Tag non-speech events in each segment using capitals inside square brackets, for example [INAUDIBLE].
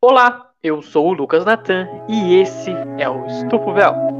Olá, eu sou o Lucas Natan e esse é o Estufo Véu.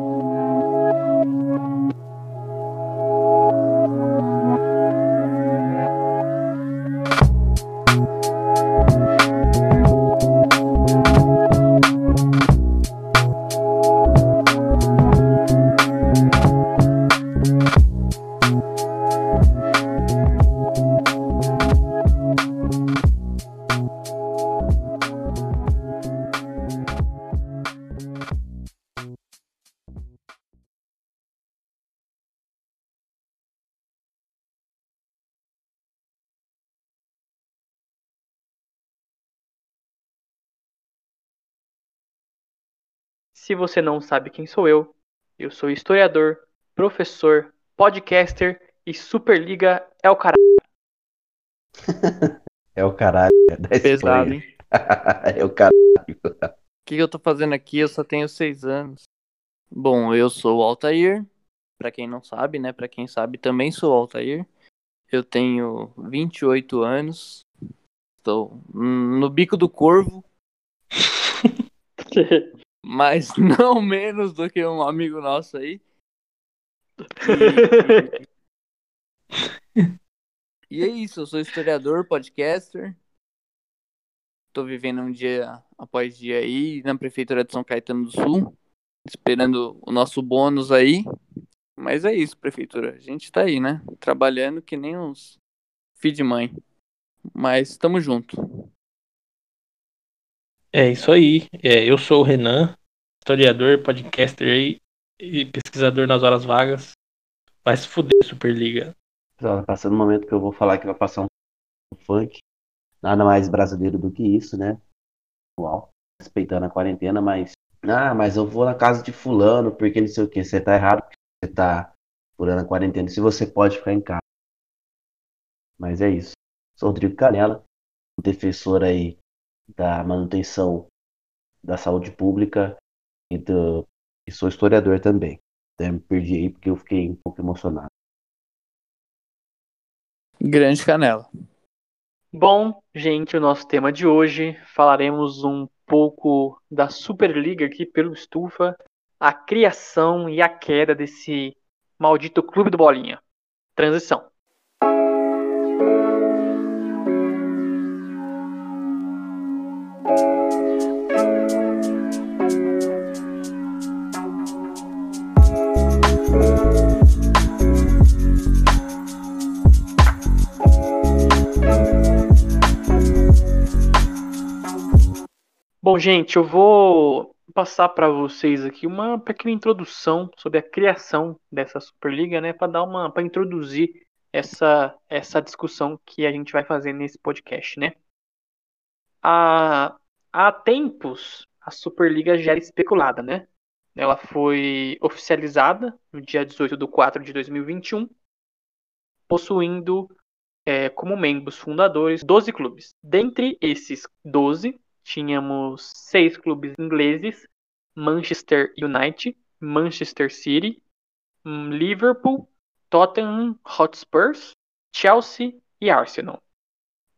Se você não sabe quem sou eu, eu sou historiador, professor, podcaster e Superliga é o caralho. [LAUGHS] É o caralho. da Pesado, hein? [LAUGHS] é o caralho. O que eu tô fazendo aqui? Eu só tenho seis anos. Bom, eu sou o Altair. Pra quem não sabe, né? Pra quem sabe, também sou o Altair. Eu tenho 28 anos. Estou no bico do corvo, [LAUGHS] mas [LAUGHS] não menos do que um amigo nosso aí. E, [LAUGHS] e é isso, eu sou historiador, podcaster. Tô vivendo um dia após dia aí na prefeitura de São Caetano do Sul, esperando o nosso bônus aí. Mas é isso, prefeitura. A gente tá aí, né? Trabalhando que nem uns filho de mãe. Mas tamo junto. É isso aí. É, eu sou o Renan, historiador, podcaster aí, e pesquisador nas horas vagas. Vai se fuder, Superliga. Pessoal, tá passando um momento que eu vou falar que vai passar um funk. Nada mais brasileiro do que isso, né? Uau. Respeitando a quarentena, mas. Ah, mas eu vou na casa de fulano, porque não sei o que. Você tá errado porque você tá furando a quarentena. Se você pode ficar em casa. Mas é isso. Sou Rodrigo Canela, defensor aí da manutenção da saúde pública e, do... e sou historiador também. Até me perdi aí porque eu fiquei um pouco emocionado. Grande canela. Bom, gente, o nosso tema de hoje falaremos um pouco da Superliga aqui pelo Estufa, a criação e a queda desse maldito clube do Bolinha. Transição. Bom, gente, eu vou passar para vocês aqui uma pequena introdução sobre a criação dessa Superliga, né, para dar uma para introduzir essa essa discussão que a gente vai fazer nesse podcast, né? Há, há tempos a Superliga já era especulada, né? Ela foi oficializada no dia 18 de 4 de 2021, possuindo é, como membros fundadores 12 clubes. Dentre esses 12, tínhamos seis clubes ingleses: Manchester United, Manchester City, hum, Liverpool, Tottenham Hotspurs, Chelsea e Arsenal.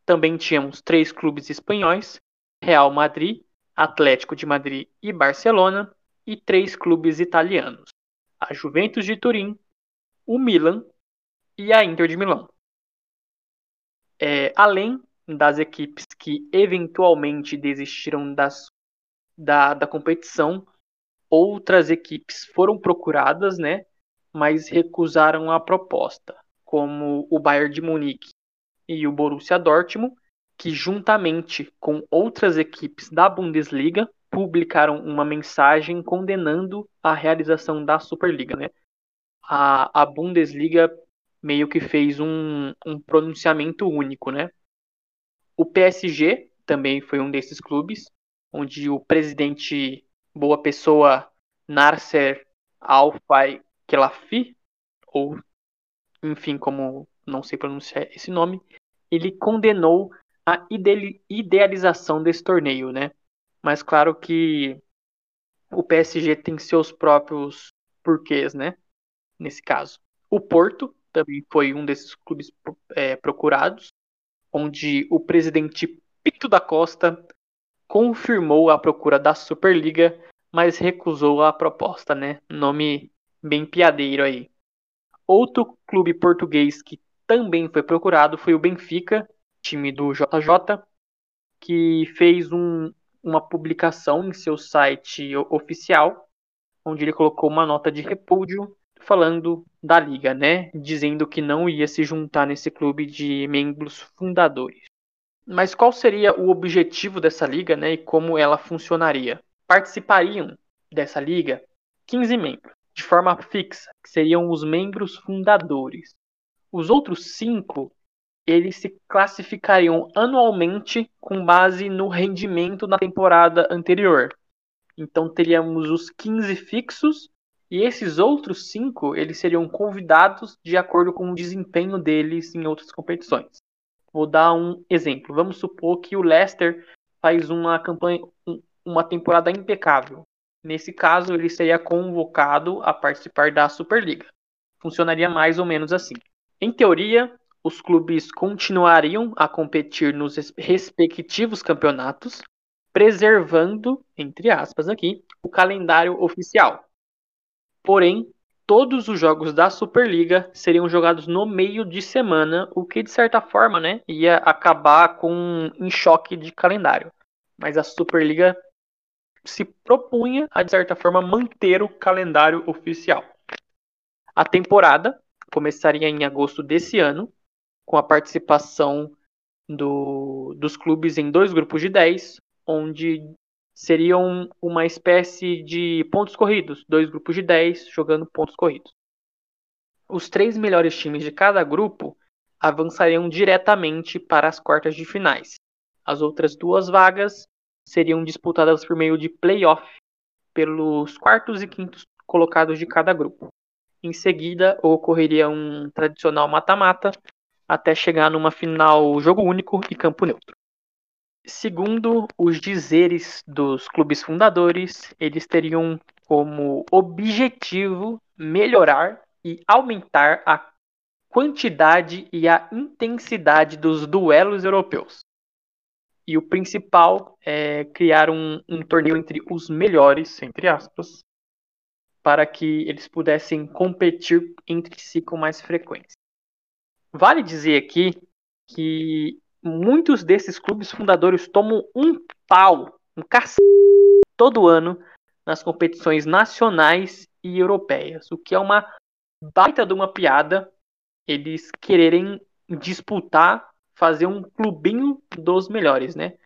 Também tínhamos três clubes espanhóis: Real Madrid, Atlético de Madrid e Barcelona, e três clubes italianos: a Juventus de Turim, o Milan e a Inter de Milão. É, além das equipes que eventualmente desistiram das, da, da competição, outras equipes foram procuradas, né, mas recusaram a proposta, como o Bayern de Munique e o Borussia Dortmund, que juntamente com outras equipes da Bundesliga publicaram uma mensagem condenando a realização da Superliga, né? A, a Bundesliga meio que fez um, um pronunciamento único, né? O PSG também foi um desses clubes, onde o presidente boa pessoa Nasser Al-Khelaifi, ou enfim, como não sei pronunciar esse nome, ele condenou a ide- idealização desse torneio, né? Mas claro que o PSG tem seus próprios porquês, né? Nesse caso. O Porto também foi um desses clubes é, procurados, onde o presidente Pinto da Costa confirmou a procura da Superliga, mas recusou a proposta, né? Nome bem piadeiro aí. Outro clube português que também foi procurado foi o Benfica, time do JJ, que fez um, uma publicação em seu site oficial, onde ele colocou uma nota de repúdio falando da liga, né? Dizendo que não ia se juntar nesse clube de membros fundadores. Mas qual seria o objetivo dessa liga, né? E como ela funcionaria? Participariam dessa liga 15 membros, de forma fixa, que seriam os membros fundadores. Os outros cinco, eles se classificariam anualmente com base no rendimento na temporada anterior. Então teríamos os 15 fixos e esses outros cinco, eles seriam convidados de acordo com o desempenho deles em outras competições. Vou dar um exemplo. Vamos supor que o Leicester faz uma campanha, uma temporada impecável. Nesse caso, ele seria convocado a participar da Superliga. Funcionaria mais ou menos assim. Em teoria, os clubes continuariam a competir nos respectivos campeonatos, preservando, entre aspas aqui, o calendário oficial. Porém, todos os jogos da Superliga seriam jogados no meio de semana, o que de certa forma, né, ia acabar com um choque de calendário. Mas a Superliga se propunha a de certa forma manter o calendário oficial. A temporada começaria em agosto desse ano, com a participação do, dos clubes em dois grupos de 10, onde seriam uma espécie de pontos corridos, dois grupos de 10 jogando pontos corridos. Os três melhores times de cada grupo avançariam diretamente para as quartas de finais. As outras duas vagas seriam disputadas por meio de playoff pelos quartos e quintos colocados de cada grupo. Em seguida, ocorreria um tradicional mata-mata até chegar numa final jogo único e campo neutro. Segundo os dizeres dos clubes fundadores, eles teriam como objetivo melhorar e aumentar a quantidade e a intensidade dos duelos europeus. E o principal é criar um, um torneio entre os melhores, entre aspas, para que eles pudessem competir entre si com mais frequência. Vale dizer aqui que muitos desses clubes fundadores tomam um pau, um cacete todo ano nas competições nacionais e europeias, o que é uma baita de uma piada eles quererem disputar, fazer um clubinho dos melhores, né?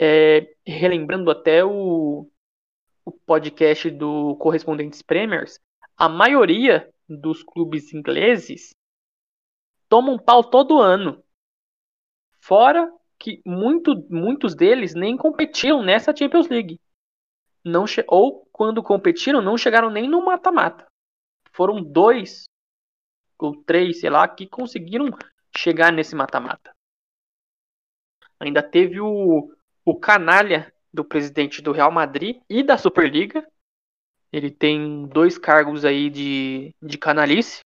É, relembrando até o, o podcast do Correspondentes Premiers, a maioria dos clubes ingleses tomam pau todo ano. Fora que muito, muitos deles nem competiam nessa Champions League. Não ou quando competiram, não chegaram nem no mata-mata. Foram dois ou três, sei lá, que conseguiram chegar nesse mata-mata. Ainda teve o, o canalha do presidente do Real Madrid e da Superliga. Ele tem dois cargos aí de, de canalice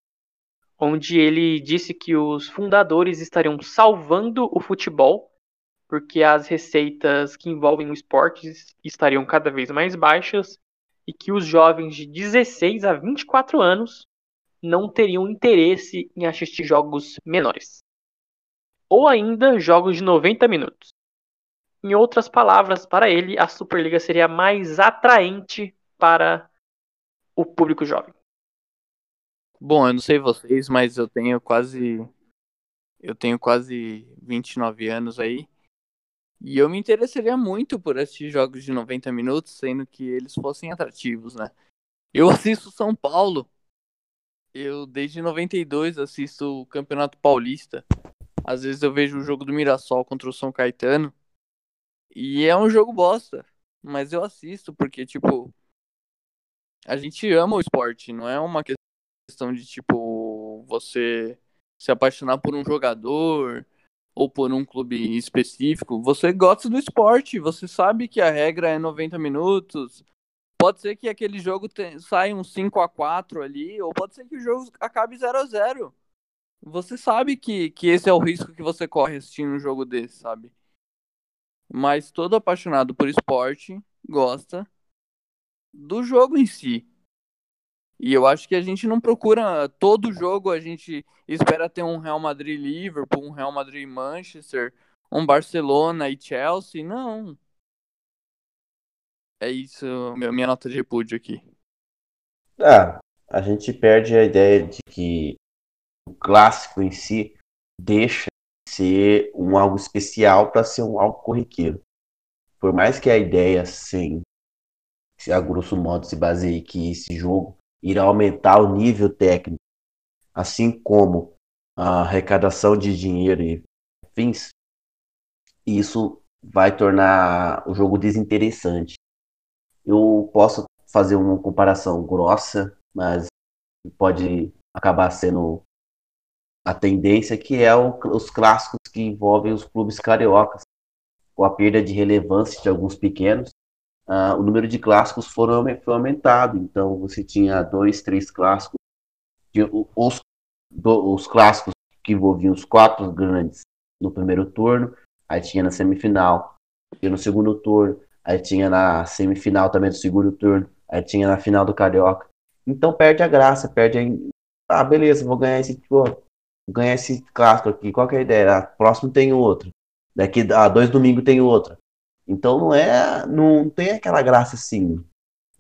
onde ele disse que os fundadores estariam salvando o futebol, porque as receitas que envolvem o esporte estariam cada vez mais baixas e que os jovens de 16 a 24 anos não teriam interesse em assistir jogos menores. Ou ainda jogos de 90 minutos. Em outras palavras, para ele, a Superliga seria mais atraente para o público jovem. Bom, eu não sei vocês, mas eu tenho quase. Eu tenho quase 29 anos aí. E eu me interessaria muito por assistir jogos de 90 minutos, sendo que eles fossem atrativos, né? Eu [LAUGHS] assisto São Paulo. Eu, desde 92, assisto o Campeonato Paulista. Às vezes eu vejo o jogo do Mirassol contra o São Caetano. E é um jogo bosta. Mas eu assisto porque, tipo. A gente ama o esporte, não é uma questão questão de, tipo, você se apaixonar por um jogador ou por um clube específico. Você gosta do esporte, você sabe que a regra é 90 minutos. Pode ser que aquele jogo te... saia um 5 a 4 ali, ou pode ser que o jogo acabe 0 a 0 Você sabe que, que esse é o risco que você corre assistindo um jogo desse, sabe? mas todo apaixonado por esporte gosta do jogo em si. E eu acho que a gente não procura todo jogo, a gente espera ter um Real Madrid Liverpool, um Real Madrid Manchester, um Barcelona e Chelsea. Não. É isso, minha nota de repúdio aqui. Ah, a gente perde a ideia de que o clássico em si deixa de ser um algo especial para ser um algo corriqueiro. Por mais que a ideia, sim, se a grosso modo se baseie que esse jogo irá aumentar o nível técnico, assim como a arrecadação de dinheiro e fins, isso vai tornar o jogo desinteressante. Eu posso fazer uma comparação grossa, mas pode acabar sendo a tendência que é o, os clássicos que envolvem os clubes cariocas, com a perda de relevância de alguns pequenos, uh, o número de clássicos foram, foi aumentado. Então você tinha dois, três clássicos, os, do, os clássicos que envolviam os quatro grandes no primeiro turno, aí tinha na semifinal, tinha no segundo turno, aí tinha na semifinal também do segundo turno, aí tinha na final do Carioca. Então perde a graça, perde a. Ah, beleza, vou ganhar esse. Vou ganhar esse clássico aqui. Qual que é a ideia? Ah, próximo tem outro. Daqui a ah, dois domingos tem outro. Então não é. Não tem aquela graça assim,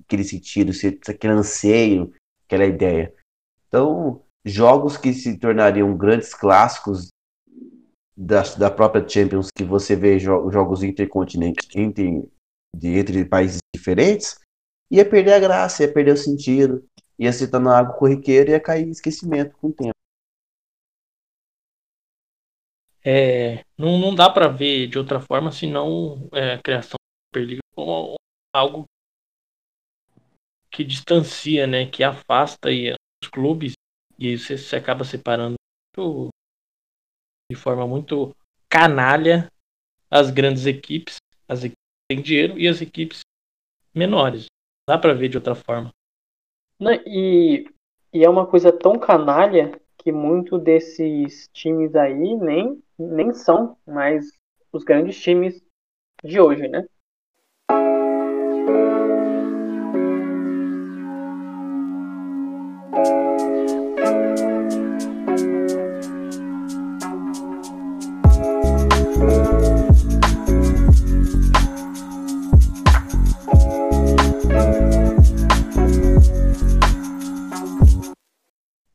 aquele sentido, aquele anseio, aquela ideia. Então, jogos que se tornariam grandes clássicos da, da própria Champions, que você vê jo jogos intercontinentes entre, de, entre países diferentes, ia perder a graça, ia perder o sentido, ia se tornar algo corriqueiro e ia cair em esquecimento com o tempo. É, não, não dá para ver de outra forma senão é, a criação da Superliga como algo que distancia, né, que afasta aí os clubes e você, você acaba separando muito, de forma muito canalha as grandes equipes, as equipes que têm dinheiro e as equipes menores. Dá para ver de outra forma. Não, e, e é uma coisa tão canalha que muito desses times aí nem, nem são mais os grandes times de hoje, né?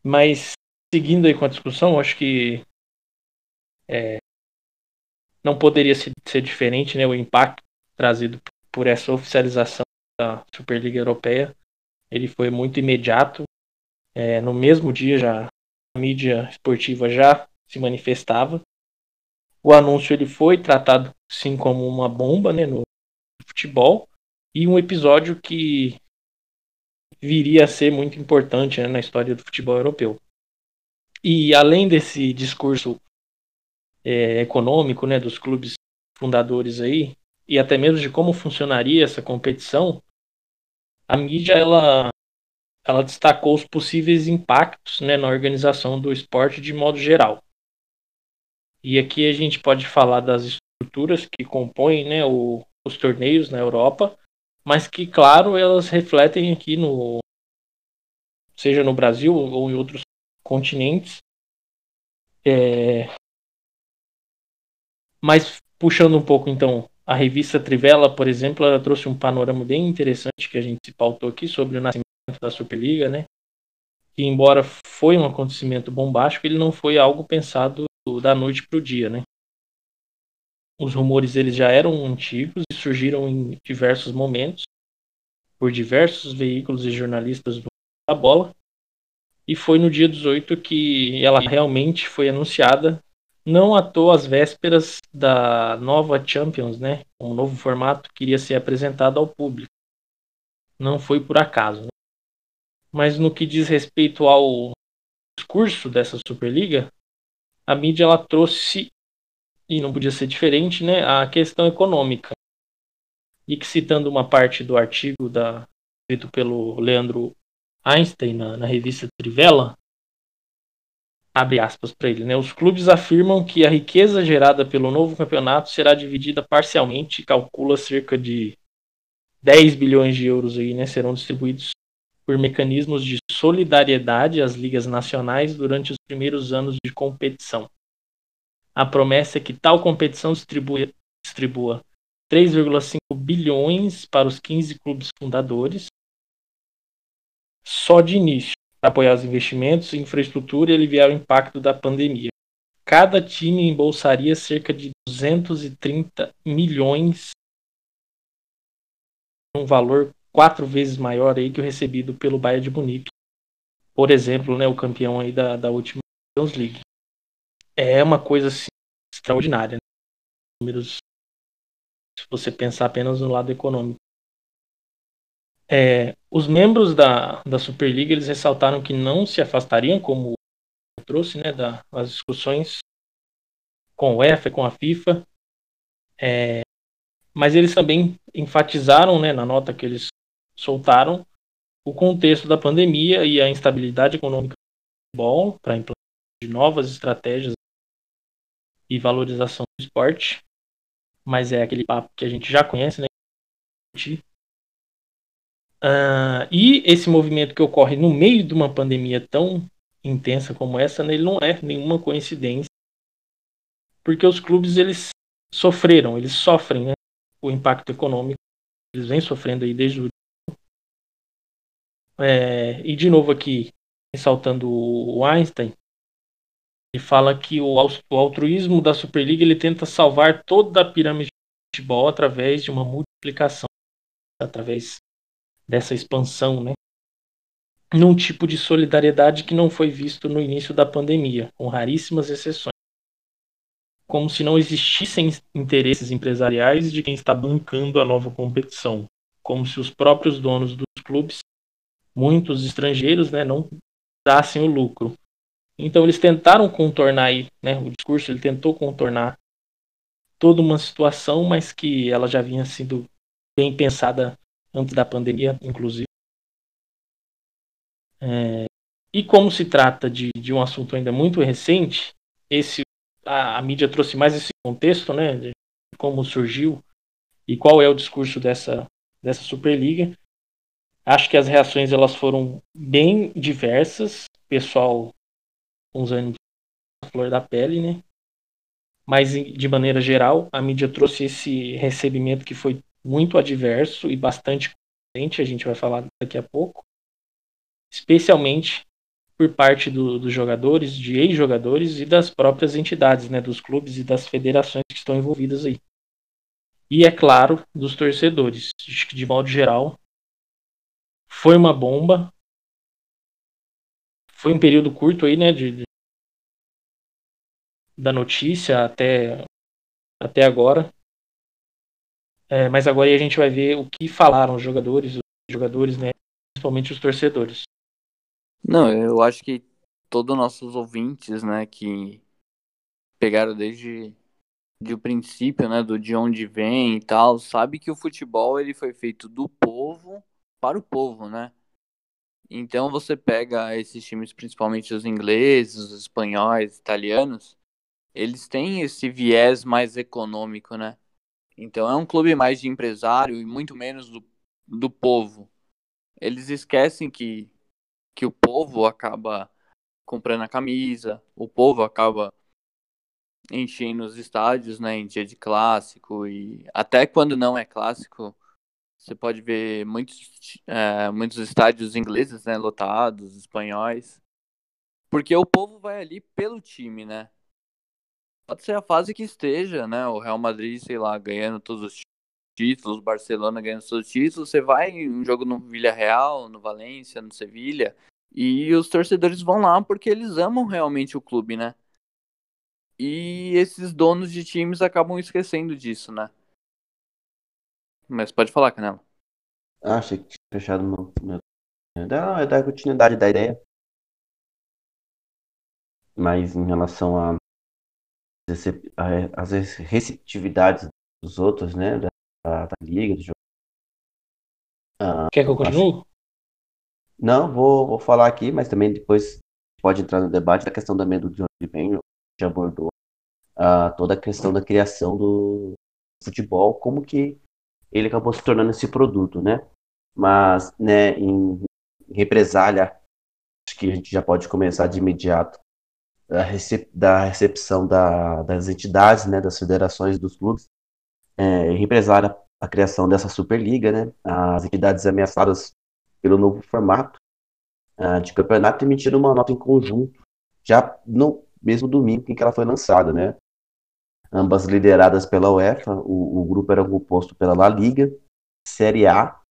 Mas seguindo aí com a discussão, acho que é, não poderia ser, diferente né, o impacto trazido por essa oficialização da Superliga Europeia. Ele foi muito imediato. É, no mesmo dia já a mídia esportiva já se manifestava. O anúncio ele foi tratado sim como uma bomba né, no futebol e um episódio que viria a ser muito importante né, na história do futebol europeu. E além desse discurso é, econômico né, dos clubes fundadores aí, e até mesmo de como funcionaria essa competição, a mídia ela, ela destacou os possíveis impactos né, na organização do esporte de modo geral. E aqui a gente pode falar das estruturas que compõem né, o, os torneios na Europa, mas que, claro, elas refletem aqui no. seja no Brasil ou em outros continentes. É... Mas puxando um pouco então, a revista Trivela, por exemplo, ela trouxe um panorama bem interessante que a gente se pautou aqui sobre o nascimento da Superliga, né? Que embora foi um acontecimento bombástico, ele não foi algo pensado da noite para o dia, né? Os rumores eles já eram antigos e surgiram em diversos momentos por diversos veículos e jornalistas da bola, e foi no dia 18 que ela realmente foi anunciada, não à toa às vésperas da nova Champions, né? Um novo formato que iria ser apresentado ao público. Não foi por acaso. Né? Mas no que diz respeito ao discurso dessa Superliga, a mídia ela trouxe e não podia ser diferente, né, a questão econômica. E que citando uma parte do artigo da escrito pelo Leandro Einstein na, na revista Trivela, abre aspas para ele, né? Os clubes afirmam que a riqueza gerada pelo novo campeonato será dividida parcialmente, calcula cerca de 10 bilhões de euros aí, né? Serão distribuídos por mecanismos de solidariedade às ligas nacionais durante os primeiros anos de competição. A promessa é que tal competição distribua, distribua 3,5 bilhões para os 15 clubes fundadores, só de início, para apoiar os investimentos infraestrutura e aliviar o impacto da pandemia. Cada time embolsaria cerca de 230 milhões, um valor quatro vezes maior aí que o recebido pelo Bayern de Munique, por exemplo, né, o campeão aí da, da última Champions League. É uma coisa assim, extraordinária. Né? Números, se você pensar apenas no lado econômico. É, os membros da, da Superliga eles ressaltaram que não se afastariam, como trouxe, né, das discussões com o UEFA e com a FIFA, é, mas eles também enfatizaram, né, na nota que eles soltaram, o contexto da pandemia e a instabilidade econômica do futebol para implantar novas estratégias e valorização do esporte, mas é aquele papo que a gente já conhece, né? Uh, e esse movimento que ocorre no meio de uma pandemia tão intensa como essa, né, ele não é nenhuma coincidência, porque os clubes eles sofreram, eles sofrem né, o impacto econômico, eles vêm sofrendo aí desde o é, e de novo aqui ressaltando o Einstein, ele fala que o, o altruísmo da Superliga ele tenta salvar toda a pirâmide de futebol através de uma multiplicação, através dessa expansão, né? Num tipo de solidariedade que não foi visto no início da pandemia, com raríssimas exceções. Como se não existissem interesses empresariais de quem está bancando a nova competição. Como se os próprios donos dos clubes, muitos estrangeiros, né, não dassem o lucro. Então eles tentaram contornar aí, né, o discurso ele tentou contornar toda uma situação, mas que ela já vinha sido bem pensada antes da pandemia, inclusive. É, e como se trata de, de um assunto ainda muito recente, esse a, a, mídia trouxe mais esse contexto, né, de como surgiu e qual é o discurso dessa dessa Superliga. Acho que as reações elas foram bem diversas, pessoal uns anos flor da pele, né? Mas de maneira geral, a mídia trouxe esse recebimento que foi muito adverso e bastante a gente vai falar daqui a pouco, especialmente por parte do, dos jogadores, de ex-jogadores e das próprias entidades, né, dos clubes e das federações que estão envolvidas aí. E é claro, dos torcedores. Acho que de modo geral foi uma bomba. Foi um período curto aí, né, de, de da notícia até até agora. É, mas agora a gente vai ver o que falaram os jogadores, os jogadores, né? Principalmente os torcedores. Não, eu acho que todos os nossos ouvintes, né, que pegaram desde de o princípio, né, do de onde vem e tal, sabe que o futebol ele foi feito do povo para o povo, né? Então você pega esses times, principalmente os ingleses, os espanhóis, italianos, eles têm esse viés mais econômico, né? Então é um clube mais de empresário e muito menos do, do povo. Eles esquecem que, que o povo acaba comprando a camisa, o povo acaba enchendo os estádios né, em dia de clássico e até quando não é clássico, você pode ver muitos, é, muitos estádios ingleses né, lotados, espanhóis, porque o povo vai ali pelo time, né? Pode ser a fase que esteja, né? O Real Madrid, sei lá, ganhando todos os títulos, o Barcelona ganhando todos os títulos, você vai um jogo no Villarreal, no Valência, no Sevilha, e os torcedores vão lá porque eles amam realmente o clube, né? E esses donos de times acabam esquecendo disso, né? Mas pode falar, Canela. Ah, achei que tinha fechado meu. meu... Não, é da continuidade da ideia. Mas em relação a as receptividades dos outros, né? Da, da liga, do jogo. Ah, Quer que eu continue? Não, vou, vou falar aqui, mas também depois pode entrar no debate da questão também do de onde vem, já abordou uh, toda a questão da criação do futebol, como que ele acabou se tornando esse produto, né? Mas, né, em represália, acho que a gente já pode começar de imediato da, recep da recepção da, das entidades, né, das federações dos clubes, é, a criação dessa Superliga, né? As entidades ameaçadas pelo novo formato uh, de campeonato emitiram uma nota em conjunto, já no mesmo domingo em que ela foi lançada, né? Ambas lideradas pela UEFA, o, o grupo era composto pela La Liga, Série A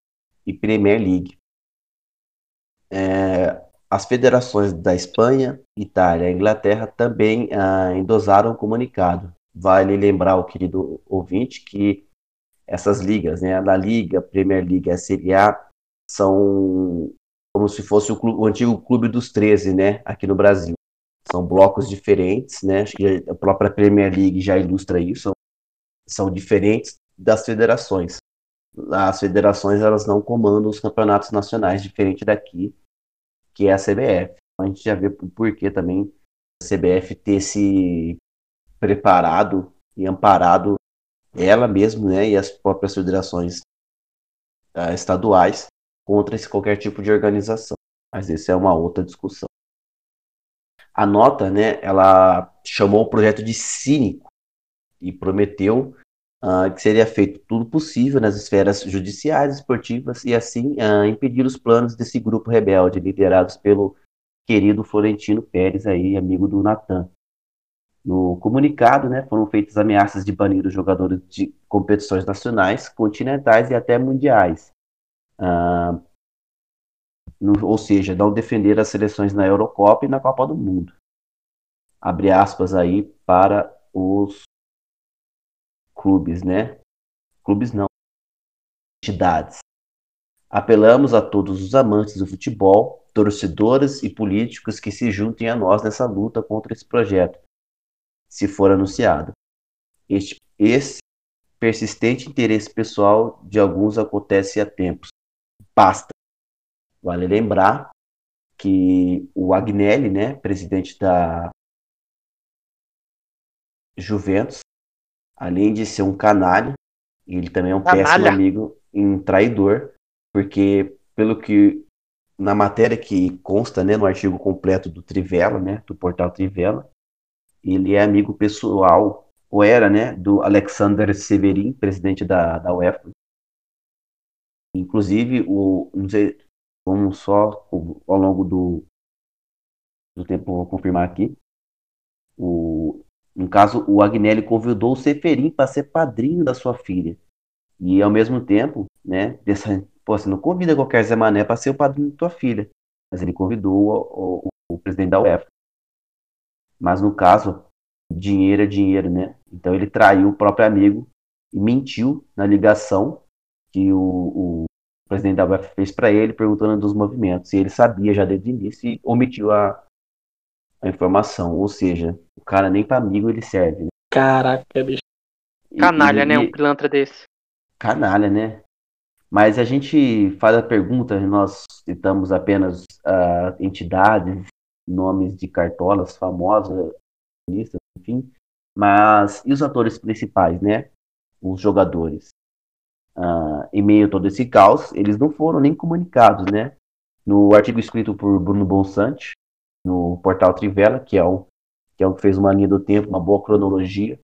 e Premier League. É, as federações da Espanha, Itália e Inglaterra também ah, endosaram o comunicado. Vale lembrar o querido ouvinte que essas ligas, né, a La Liga, Premier League a Série A, são como se fosse o, clube, o, antigo Clube dos 13, né, aqui no Brasil. São blocos diferentes, né, acho que a própria Premier League já ilustra isso, são, são diferentes das federações. As federações, elas não comandam os campeonatos nacionais, diferente daqui, que é a CBF. A gente já vê o porquê também a CBF ter se preparado e amparado ela mesmo, né, e as próprias federações uh, estaduais contra esse qualquer tipo de organização. Mas isso é uma outra discussão. A nota, né, ela chamou o projeto de cínico e prometeu uh, que seria feito tudo possível nas esferas judiciais, esportivas e assim uh, impedir os planos desse grupo rebelde liderados pelo querido Florentino Pérez aí, amigo do Natan. No comunicado, né, foram feitas ameaças de banir os jogadores de competições nacionais, continentais e até mundiais. Uh, no, ou seja, não defender as seleções na Eurocopa e na Copa do Mundo. Abre aspas aí para os clubes, né? Clubes não, entidades. Apelamos a todos os amantes do futebol, torcedores e políticos que se juntem a nós nessa luta contra esse projeto, se for anunciado. Este, esse persistente interesse pessoal de alguns acontece há tempos. Basta. Vale lembrar que o Agnelli, né, presidente da Juventus, além de ser um canalha, ele também é um canalha. péssimo amigo e um traidor, porque pelo que na matéria que consta, né, no artigo completo do Trivela, né, do portal Trivela, ele é amigo pessoal, ou era, né, do Alexander Severin, presidente da, da UEFA. Inclusive, o, não sei, vamos só ao longo do, do tempo confirmar aqui. O, no caso, o Agnelli convidou o Seferin para ser padrinho da sua filha. E ao mesmo tempo, né, dessa, pô, você não convida qualquer Zé Mané para ser o padrinho da tua filha. Mas ele convidou o, o, o presidente da UEFA. Mas no caso, dinheiro é dinheiro, né? Então ele traiu o próprio amigo e mentiu na ligação que o, o presidente da UEFA fez para ele, perguntando dos movimentos. E ele sabia já desde o início e omitiu a, a informação. Ou seja, o cara nem para amigo ele serve. Né? Caraca, bicho. Canalha, e, né? Um pilantra desse. Canalha, né? Mas a gente faz a pergunta, nós citamos apenas uh, entidades, nomes de cartolas famosas, enfim. Mas e os atores principais, né? Os jogadores uh, em meio a todo esse caos, eles não foram nem comunicados, né? No artigo escrito por Bruno Bonsante, no portal Trivela, que é o que é o que fez uma linha do tempo, uma boa cronologia,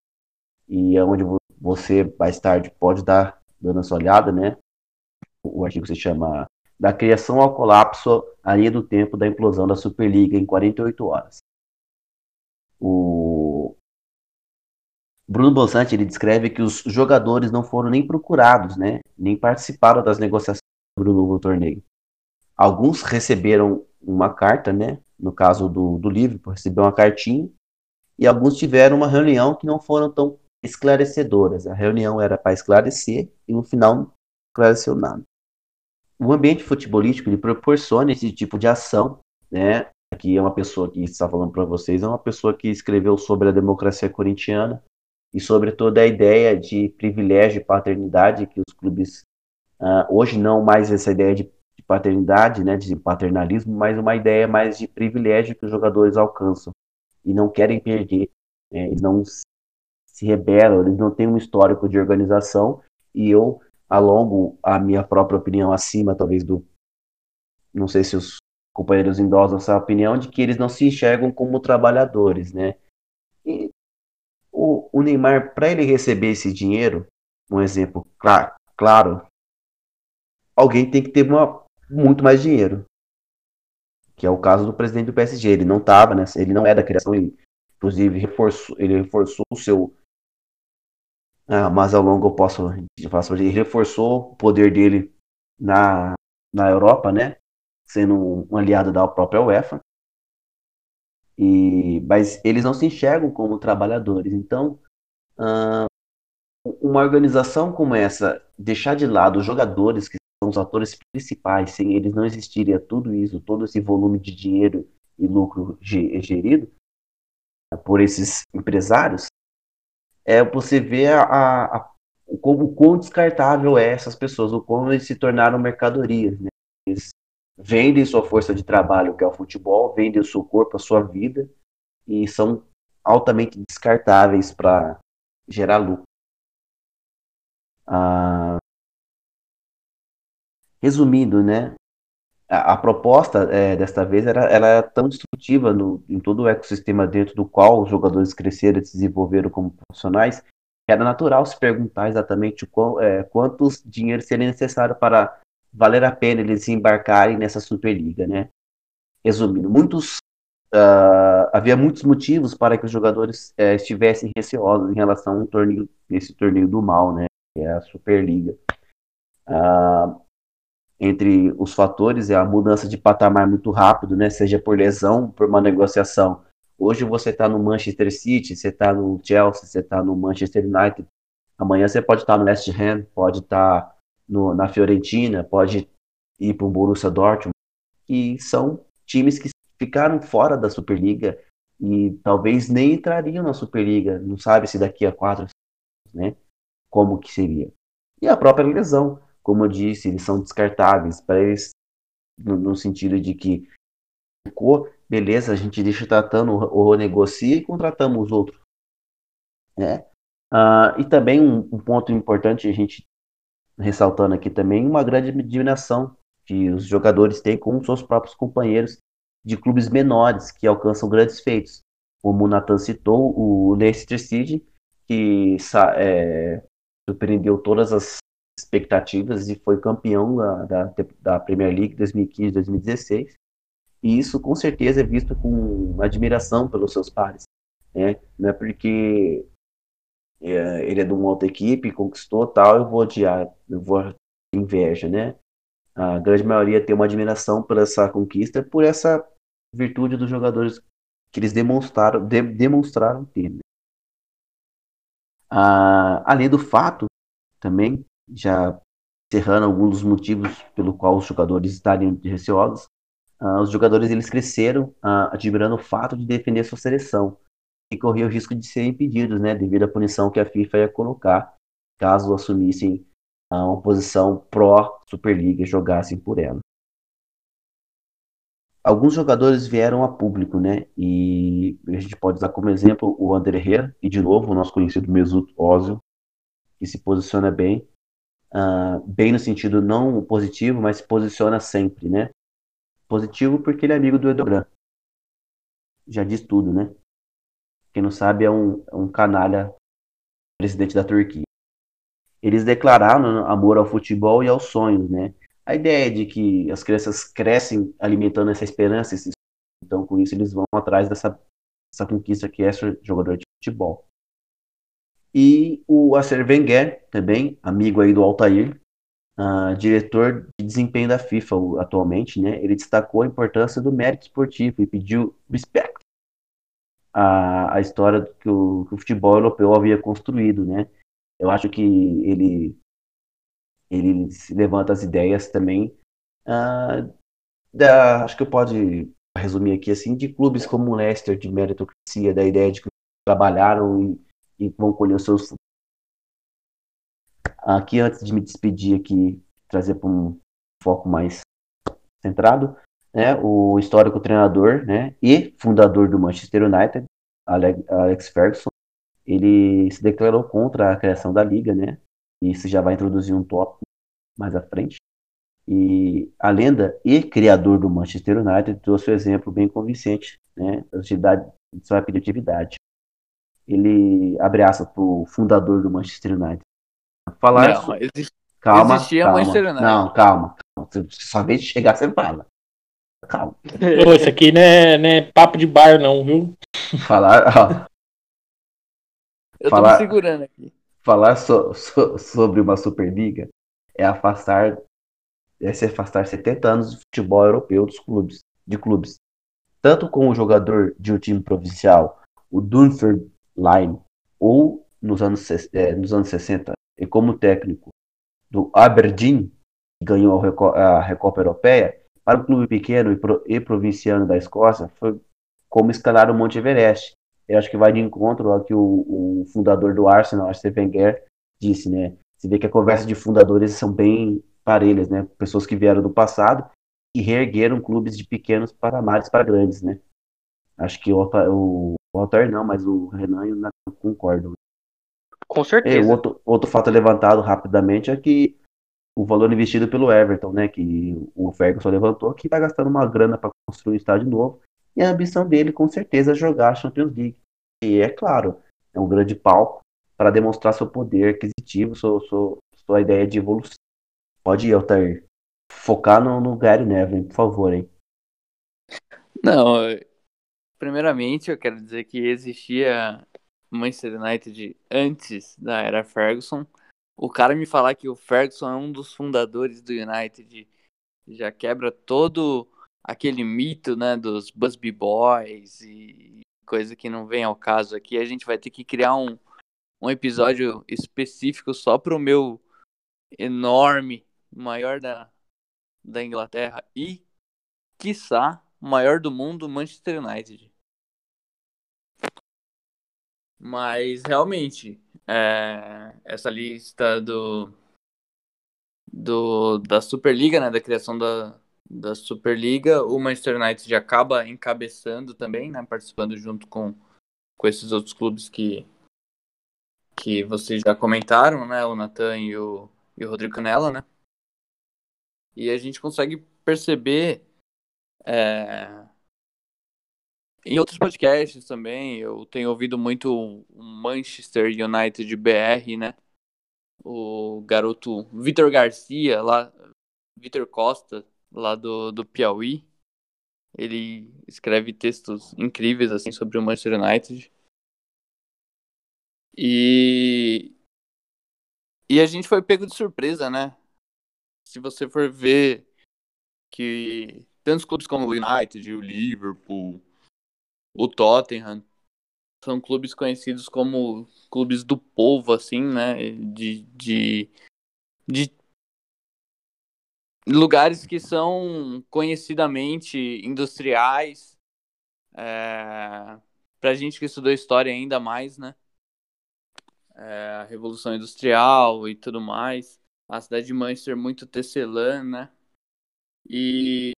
e é onde você mais tarde pode dar dando essa olhada, né? O artigo se chama Da criação ao colapso, a linha do tempo da implosão da Superliga em 48 horas. O Bruno Bonsante ele descreve que os jogadores não foram nem procurados, né, nem participaram das negociações do novo torneio. Alguns receberam uma carta, né, no caso do, do Liverpool, recebeu uma cartinha, e alguns tiveram uma reunião que não foram tão esclarecedoras. A reunião era para esclarecer e no final não esclareceu nada. O ambiente futebolístico ele proporciona esse tipo de ação, né? Aqui é uma pessoa que está falando para vocês, é uma pessoa que escreveu sobre a democracia corintiana e sobre toda a ideia de privilégio e paternidade que os clubes uh, hoje não mais essa ideia de paternidade, né, de paternalismo, mas uma ideia mais de privilégio que os jogadores alcançam e não querem perder, né, eles não se rebelam, eles não têm um histórico de organização e eu alongo a minha própria opinião acima, talvez do, não sei se os companheiros endosam essa opinião de que eles não se enxergam como trabalhadores, né? E o, o Neymar, para ele receber esse dinheiro, um exemplo claro, claro, alguém tem que ter uma, muito mais dinheiro. Que é o caso do presidente do PSG. Ele não estava, né? Ele não é da criação, ele, inclusive reforçou, ele reforçou o seu. Ah, mas ao longo eu posso falar ele reforçou o poder dele na, na Europa, né? Sendo um, aliado da própria UEFA. E, mas eles não se enxergam como trabalhadores. Então, uh, uma organização como essa, deixar de lado os jogadores, que são os atores principais, sem eles não existiria tudo isso, todo esse volume de dinheiro e lucro gerido por esses empresários, é você vê a, a, como quão descartável é essas pessoas, o como eles se tornaram mercadorias. Né? Eles vendem sua força de trabalho, que é o futebol, vendem o seu corpo, a sua vida, e são altamente descartáveis para gerar lucro. Ah, resumindo, né? A, a proposta é, desta vez era, ela tão destrutiva no, em todo o ecossistema dentro do qual os jogadores cresceram e se desenvolveram como profissionais, era natural se perguntar exatamente qual, é, quantos dinheiro seria necessário para valer a pena eles embarcarem nessa Superliga, né? Resumindo, muitos uh, havia muitos motivos para que os jogadores uh, estivessem receosos em relação a um torneio, esse torneio do mal, né? Que é a Superliga. Uh, entre os fatores é a mudança de patamar muito rápido, né? Seja por lesão, por uma negociação. Hoje você está no Manchester City, você está no Chelsea, você está no Manchester United. Amanhã você pode estar tá no West Ham, pode estar tá na Fiorentina, pode ir para o Borussia Dortmund, que são times que ficaram fora da Superliga e talvez nem entrariam na Superliga, não sabe se daqui a quatro né? Como que seria? E a própria lesão, como eu disse, eles são descartáveis para eles no, no, sentido de que beleza, a gente deixa tratando ou negocia e contratamos os outros, né? Ah, e também um, um ponto importante a gente ressaltando aqui também uma grande admiração que os jogadores têm com seus próprios companheiros de clubes menores que alcançam grandes feitos. Como o Nathan citou, o Leicester City, que é, surpreendeu todas as expectativas e foi campeão da, da, da Premier League 2015-2016. E isso com certeza é visto com admiração pelos seus pares. Né? Não é porque é, ele é de uma outra equipe, conquistou tal, eu vou odiar, eu vou inveja, né? A grande maioria tem uma admiração por essa conquista, por essa virtude dos jogadores que eles demonstraram, de, demonstraram ter. Né? Ah, além do fato, também, já encerrando alguns dos motivos pelo qual os jogadores estariam receosos, ah, os jogadores eles cresceram ah, admirando o fato de defender sua seleção e corria o risco de serem impedidos, né, devido à punição que a FIFA ia colocar caso assumissem uma posição pró-Superliga e jogassem por ela. Alguns jogadores vieram a público, né, e a gente pode usar como exemplo o André Herrera, e de novo o nosso conhecido Mesut Ozil, que se posiciona bem, uh, bem no sentido não positivo, mas se posiciona sempre, né. Positivo porque ele é amigo do Edogan. Já diz tudo, né? Quem não sabe é um, é um canalha presidente da Turquia. Eles declararam amor ao futebol e aos sonhos, né? A ideia é de que as crianças crescem alimentando essa esperança, então com isso eles vão atrás dessa, dessa conquista que é ser jogador de futebol. E o Acer Wenger, também, amigo aí do Altair, uh, diretor de desempenho da FIFA atualmente, né? Ele destacou a importância do mérito esportivo e pediu respect a, a história que o, que o futebol europeu havia construído, né? Eu acho que ele ele levanta as ideias também uh, da, acho que eu pode resumir aqui assim de clubes como o Leicester de meritocracia da ideia de que trabalharam e, vão colher os seus aqui antes de me despedir aqui trazer para um foco mais centrado, né, o histórico treinador, né, e fundador do Manchester United, Alex Ferguson, ele se declarou contra a criação da liga, né? E isso já vai introduzir um tópico mais à frente. E a lenda e criador do Manchester United trouxe um exemplo bem convincente, né? Da atividade, sua atividade. Ele abre aspas para o fundador do Manchester United. Falar não, sobre... existe, calma, existia calma. Manchester United. Não, calma. Você só vez de chegar, você fala. Calma. Pô, isso aqui não é, não é papo de bar, não, viu? Falar, ó, eu falar, tô me segurando aqui. Falar so, so, sobre uma Superliga é afastar é se afastar 70 anos do futebol europeu dos clubes, de clubes. Tanto com o jogador de um time provincial, o Dunfermline, ou nos anos, é, nos anos 60, e como técnico do Aberdeen, que ganhou a Recopa Europeia, para o clube pequeno e, pro, e provinciano da Escócia, foi como escalar o Monte Everest, eu acho que vai de encontro ao que o, o fundador do Arsenal, Arsene Wenger, disse, né? Você vê que a conversa de fundadores são bem parelhas, né? Pessoas que vieram do passado e reergueram clubes de pequenos patamares para grandes, né? Acho que o, o, o Altair não, mas o Renan e o Nathan concordam. Com certeza. É, outro, outro fato levantado rapidamente é que o valor investido pelo Everton, né, que o Ferguson levantou, que está gastando uma grana para construir um estádio novo, e a ambição dele, com certeza, é jogar a Champions League. E é claro, é um grande palco para demonstrar seu poder aquisitivo, sua, sua, sua ideia de evolução. Pode ir, Altair. Focar no, no Gary Neville, por favor, hein? Não, primeiramente eu quero dizer que existia Manchester United antes da era Ferguson. O cara me falar que o Ferguson é um dos fundadores do United já quebra todo aquele mito, né, dos Busby Boys e coisa que não vem ao caso aqui. A gente vai ter que criar um, um episódio específico só pro meu enorme, maior da, da Inglaterra e, quiçá, maior do mundo, Manchester United. Mas, realmente, é, essa lista do, do da Superliga, né, da criação da, da Superliga. O Manchester United acaba encabeçando também, né, participando junto com, com esses outros clubes que, que vocês já comentaram, né, o Natan e o, e o Rodrigo Canella, né? E a gente consegue perceber é, em outros podcasts também, eu tenho ouvido muito o Manchester United BR, né? O garoto Vitor Garcia, lá, Vitor Costa, lá do, do Piauí. Ele escreve textos incríveis assim sobre o Manchester United. E e a gente foi pego de surpresa, né? Se você for ver que tantos clubes como o United, o Liverpool, o Tottenham são clubes conhecidos como clubes do povo, assim, né? De, de, de lugares que são conhecidamente industriais. É, pra gente que estudou história ainda mais, né? É, a Revolução Industrial e tudo mais. A cidade de Manchester muito tecelã, né? E,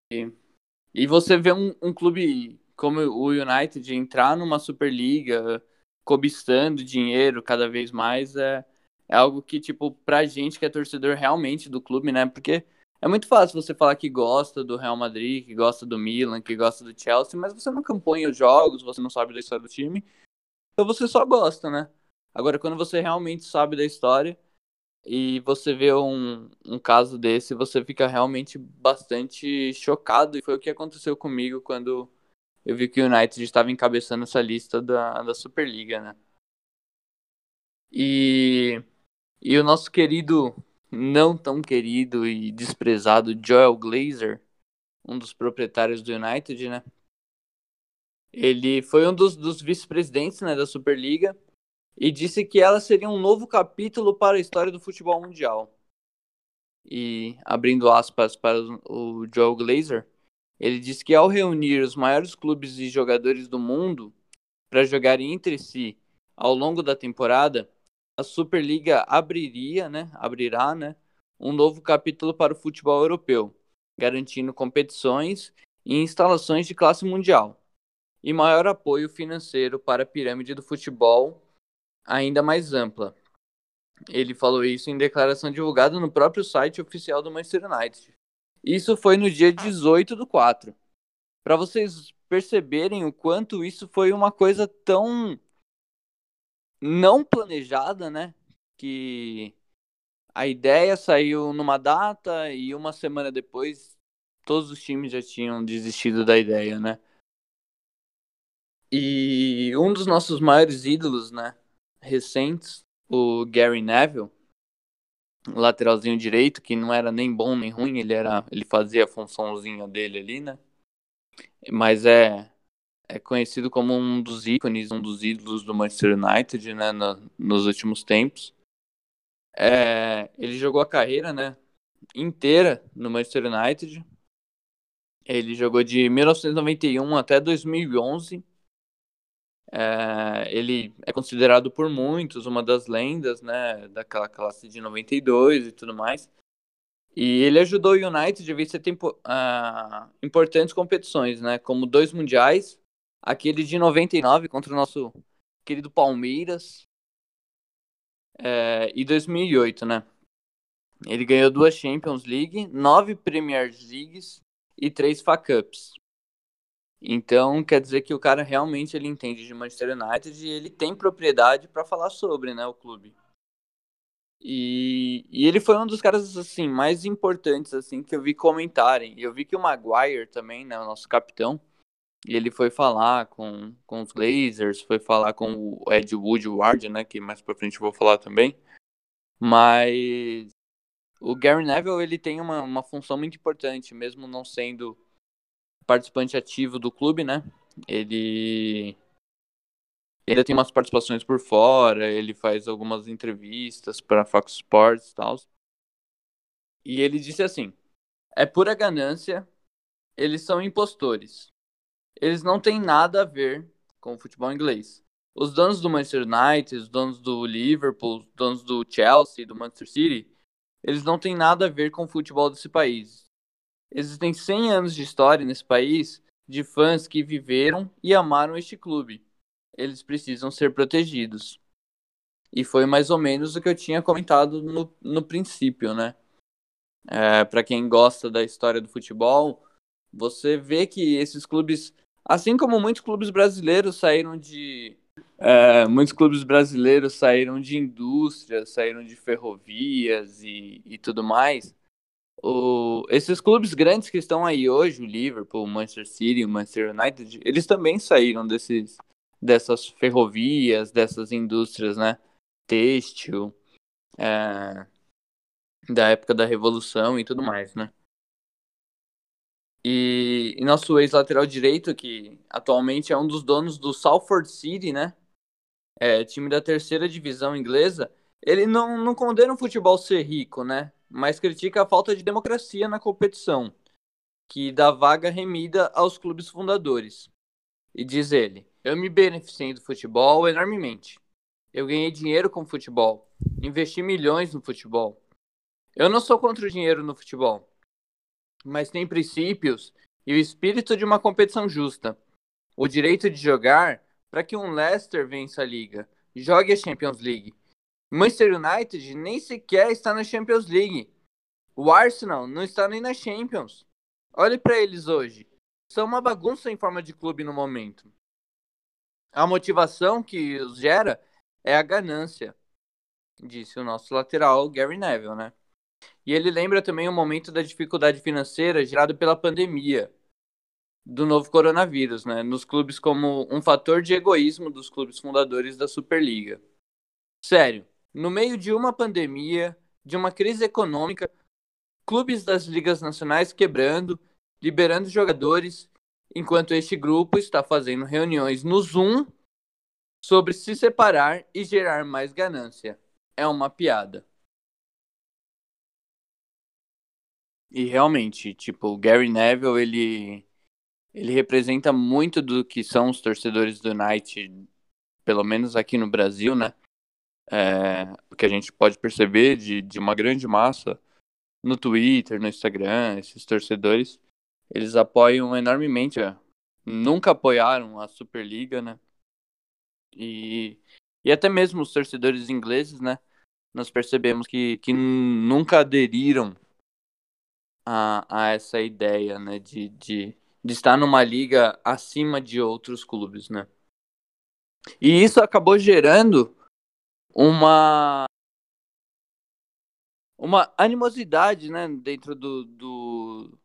e você vê um, um clube como o United entrar numa Superliga, cobiçando dinheiro cada vez mais, é, é algo que, tipo, pra gente que é torcedor realmente do clube, né? Porque é muito fácil você falar que gosta do Real Madrid, que gosta do Milan, que gosta do Chelsea, mas você não acompanha os jogos, você não sabe da história do time, então você só gosta, né? Agora, quando você realmente sabe da história e você vê um, um caso desse, você fica realmente bastante chocado, e foi o que aconteceu comigo quando eu vi que o United estava encabeçando essa lista da, da Superliga, né? E, e o nosso querido não tão querido e desprezado Joel Glazer, um dos proprietários do United, né? Ele foi um dos, dos vice-presidentes né, da Superliga e disse que ela seria um novo capítulo para a história do futebol mundial. E abrindo aspas para o Joel Glazer, ele disse que ao reunir os maiores clubes e jogadores do mundo para jogarem entre si ao longo da temporada, a Superliga abriria, né, abrirá, né, um novo capítulo para o futebol europeu, garantindo competições e instalações de classe mundial, e maior apoio financeiro para a pirâmide do futebol ainda mais ampla. Ele falou isso em declaração divulgada no próprio site oficial do Manchester United. Isso foi no dia 18 do 4. Para vocês perceberem o quanto isso foi uma coisa tão não planejada, né? Que a ideia saiu numa data e uma semana depois todos os times já tinham desistido da ideia, né? E um dos nossos maiores ídolos, né, recentes, o Gary Neville, lateralzinho direito, que não era nem bom nem ruim, ele era, ele fazia a funçãozinha dele ali, né? Mas é é conhecido como um dos ícones, um dos ídolos do Manchester United, né, no, nos últimos tempos. É, ele jogou a carreira, né, inteira no Manchester United. Ele jogou de 1991 até 2011. É, ele é considerado por muitos uma das lendas, né, daquela classe de 92 e tudo mais. E ele ajudou o United a vencer tempo, uh, importantes competições, né, como dois mundiais, aquele de 99 contra o nosso querido Palmeiras, é, e 2008, né. Ele ganhou duas Champions League, nove Premier Leagues e três FA Cups. Então, quer dizer que o cara realmente ele entende de Manchester United e ele tem propriedade para falar sobre, né, o clube. E, e, ele foi um dos caras assim mais importantes assim que eu vi comentarem. Eu vi que o Maguire também, né, o nosso capitão, ele foi falar com, com os Blazers, foi falar com o Ed Woodward, né, que mais para frente eu vou falar também. Mas o Gary Neville ele tem uma, uma função muito importante, mesmo não sendo participante ativo do clube, né? Ele ainda tem umas participações por fora, ele faz algumas entrevistas para Fox Sports e tal. E ele disse assim: é pura ganância, eles são impostores. Eles não têm nada a ver com o futebol inglês. Os donos do Manchester United, os donos do Liverpool, os donos do Chelsea, do Manchester City, eles não têm nada a ver com o futebol desse país. Existem 100 anos de história nesse país de fãs que viveram e amaram este clube. Eles precisam ser protegidos. E foi mais ou menos o que eu tinha comentado no, no princípio, né? É, Para quem gosta da história do futebol, você vê que esses clubes, assim como muitos clubes brasileiros saíram de. É, muitos clubes brasileiros saíram de indústrias, saíram de ferrovias e, e tudo mais o, esses clubes grandes que estão aí hoje, o Liverpool, o Manchester City, o Manchester United, eles também saíram desses, dessas ferrovias, dessas indústrias, né? Têxtil, é, da época da Revolução e tudo mais, né? E, e nosso ex-lateral direito, que atualmente é um dos donos do Salford City, né? É, time da terceira divisão inglesa, ele não, não condena o futebol ser rico, né? mas critica a falta de democracia na competição, que dá vaga remida aos clubes fundadores. E diz ele: Eu me beneficiei do futebol enormemente. Eu ganhei dinheiro com o futebol, investi milhões no futebol. Eu não sou contra o dinheiro no futebol, mas tem princípios e o espírito de uma competição justa. O direito de jogar para que um Leicester vença a liga, jogue a Champions League Manchester United nem sequer está na Champions League. O Arsenal não está nem na Champions. Olhe para eles hoje. São uma bagunça em forma de clube no momento. A motivação que os gera é a ganância, disse o nosso lateral Gary Neville, né? E ele lembra também o momento da dificuldade financeira gerado pela pandemia do novo coronavírus, né? Nos clubes como um fator de egoísmo dos clubes fundadores da Superliga. Sério, no meio de uma pandemia, de uma crise econômica, clubes das ligas nacionais quebrando, liberando jogadores, enquanto este grupo está fazendo reuniões no Zoom sobre se separar e gerar mais ganância. É uma piada. E realmente, tipo, o Gary Neville, ele ele representa muito do que são os torcedores do United, pelo menos aqui no Brasil, né? É, que a gente pode perceber de, de uma grande massa no Twitter, no Instagram, esses torcedores, eles apoiam enormemente, nunca apoiaram a Superliga, né? E, e até mesmo os torcedores ingleses, né? Nós percebemos que, que nunca aderiram a, a essa ideia, né? De, de, de estar numa liga acima de outros clubes, né? E isso acabou gerando uma uma animosidade, né, dentro do, do,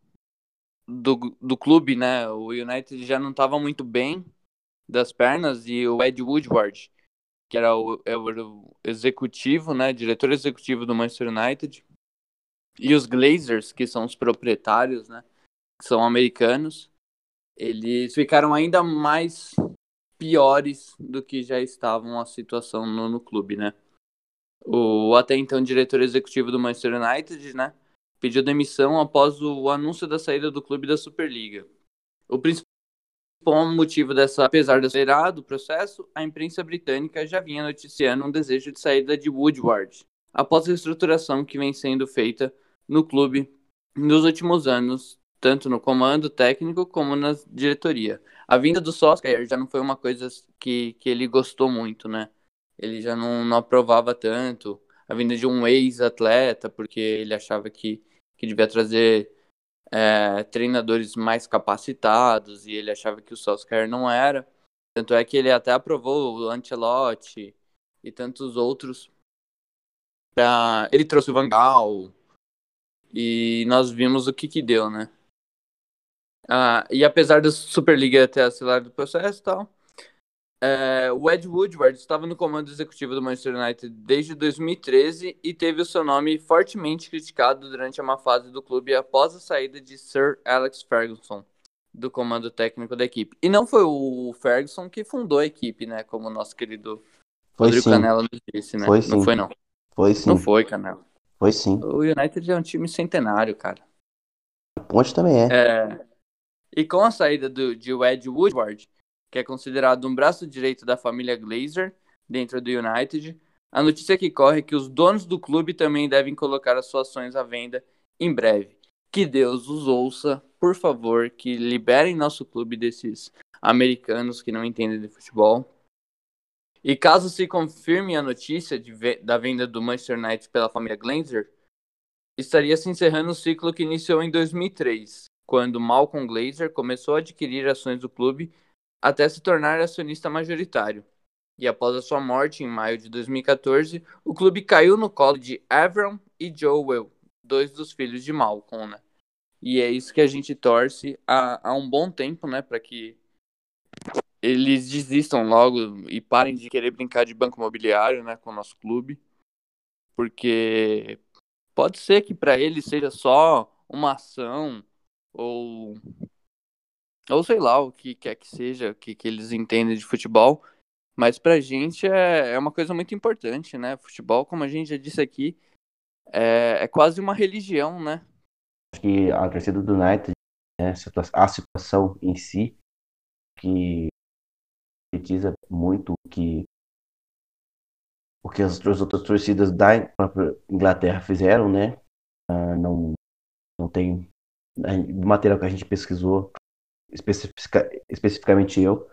do, do clube, né? O United já não estava muito bem das pernas e o Ed Woodward, que era o, era o executivo, né, diretor executivo do Manchester United, e os Glazers, que são os proprietários, né, que são americanos, eles ficaram ainda mais piores do que já estavam a situação no, no clube, né? O até então diretor executivo do Manchester United, né, pediu demissão após o anúncio da saída do clube da Superliga. O principal motivo dessa, apesar de acelerado o processo, a imprensa britânica já vinha noticiando um desejo de saída de Woodward, após a reestruturação que vem sendo feita no clube nos últimos anos, tanto no comando técnico como na diretoria. A vinda do Solskjaer já não foi uma coisa que, que ele gostou muito, né? Ele já não, não aprovava tanto. A vinda de um ex-atleta, porque ele achava que, que devia trazer é, treinadores mais capacitados e ele achava que o Solskjaer não era. Tanto é que ele até aprovou o Ancelotti e tantos outros. Pra... Ele trouxe o Van Gaal e nós vimos o que que deu, né? Ah, e apesar da Superliga ter acelerado o processo e tal, é, o Ed Woodward estava no comando executivo do Manchester United desde 2013 e teve o seu nome fortemente criticado durante a má fase do clube após a saída de Sir Alex Ferguson do comando técnico da equipe. E não foi o Ferguson que fundou a equipe, né? Como o nosso querido Foi Rodrigo sim. Canela nos disse, né? Foi não foi, não. Foi sim. Não foi, Canela. Foi sim. O United é um time centenário, cara. A ponte também é. É, e com a saída do, de Ed Woodward, que é considerado um braço direito da família Glazer dentro do United, a notícia que corre é que os donos do clube também devem colocar as suas ações à venda em breve. Que Deus os ouça, por favor, que liberem nosso clube desses americanos que não entendem de futebol. E caso se confirme a notícia da venda do Manchester United pela família Glazer, estaria se encerrando o ciclo que iniciou em 2003, quando Malcolm Glazer começou a adquirir ações do clube até se tornar acionista majoritário. E após a sua morte em maio de 2014, o clube caiu no colo de Avram e Joel, dois dos filhos de Malcolm, né? E é isso que a gente torce há, há um bom tempo, né, para que eles desistam logo e parem de querer brincar de banco imobiliário, né, com o nosso clube, porque pode ser que para eles seja só uma ação ou ou sei lá o que quer que seja, o que, que eles entendem de futebol, mas pra gente é, é uma coisa muito importante, né? Futebol, como a gente já disse aqui, é, é quase uma religião, né? Acho que a torcida do United, né, a situação em si, que sintetiza muito que o que as outras torcidas da Inglaterra fizeram, né? Ah, não, não tem do material que a gente pesquisou, especifica- especificamente eu,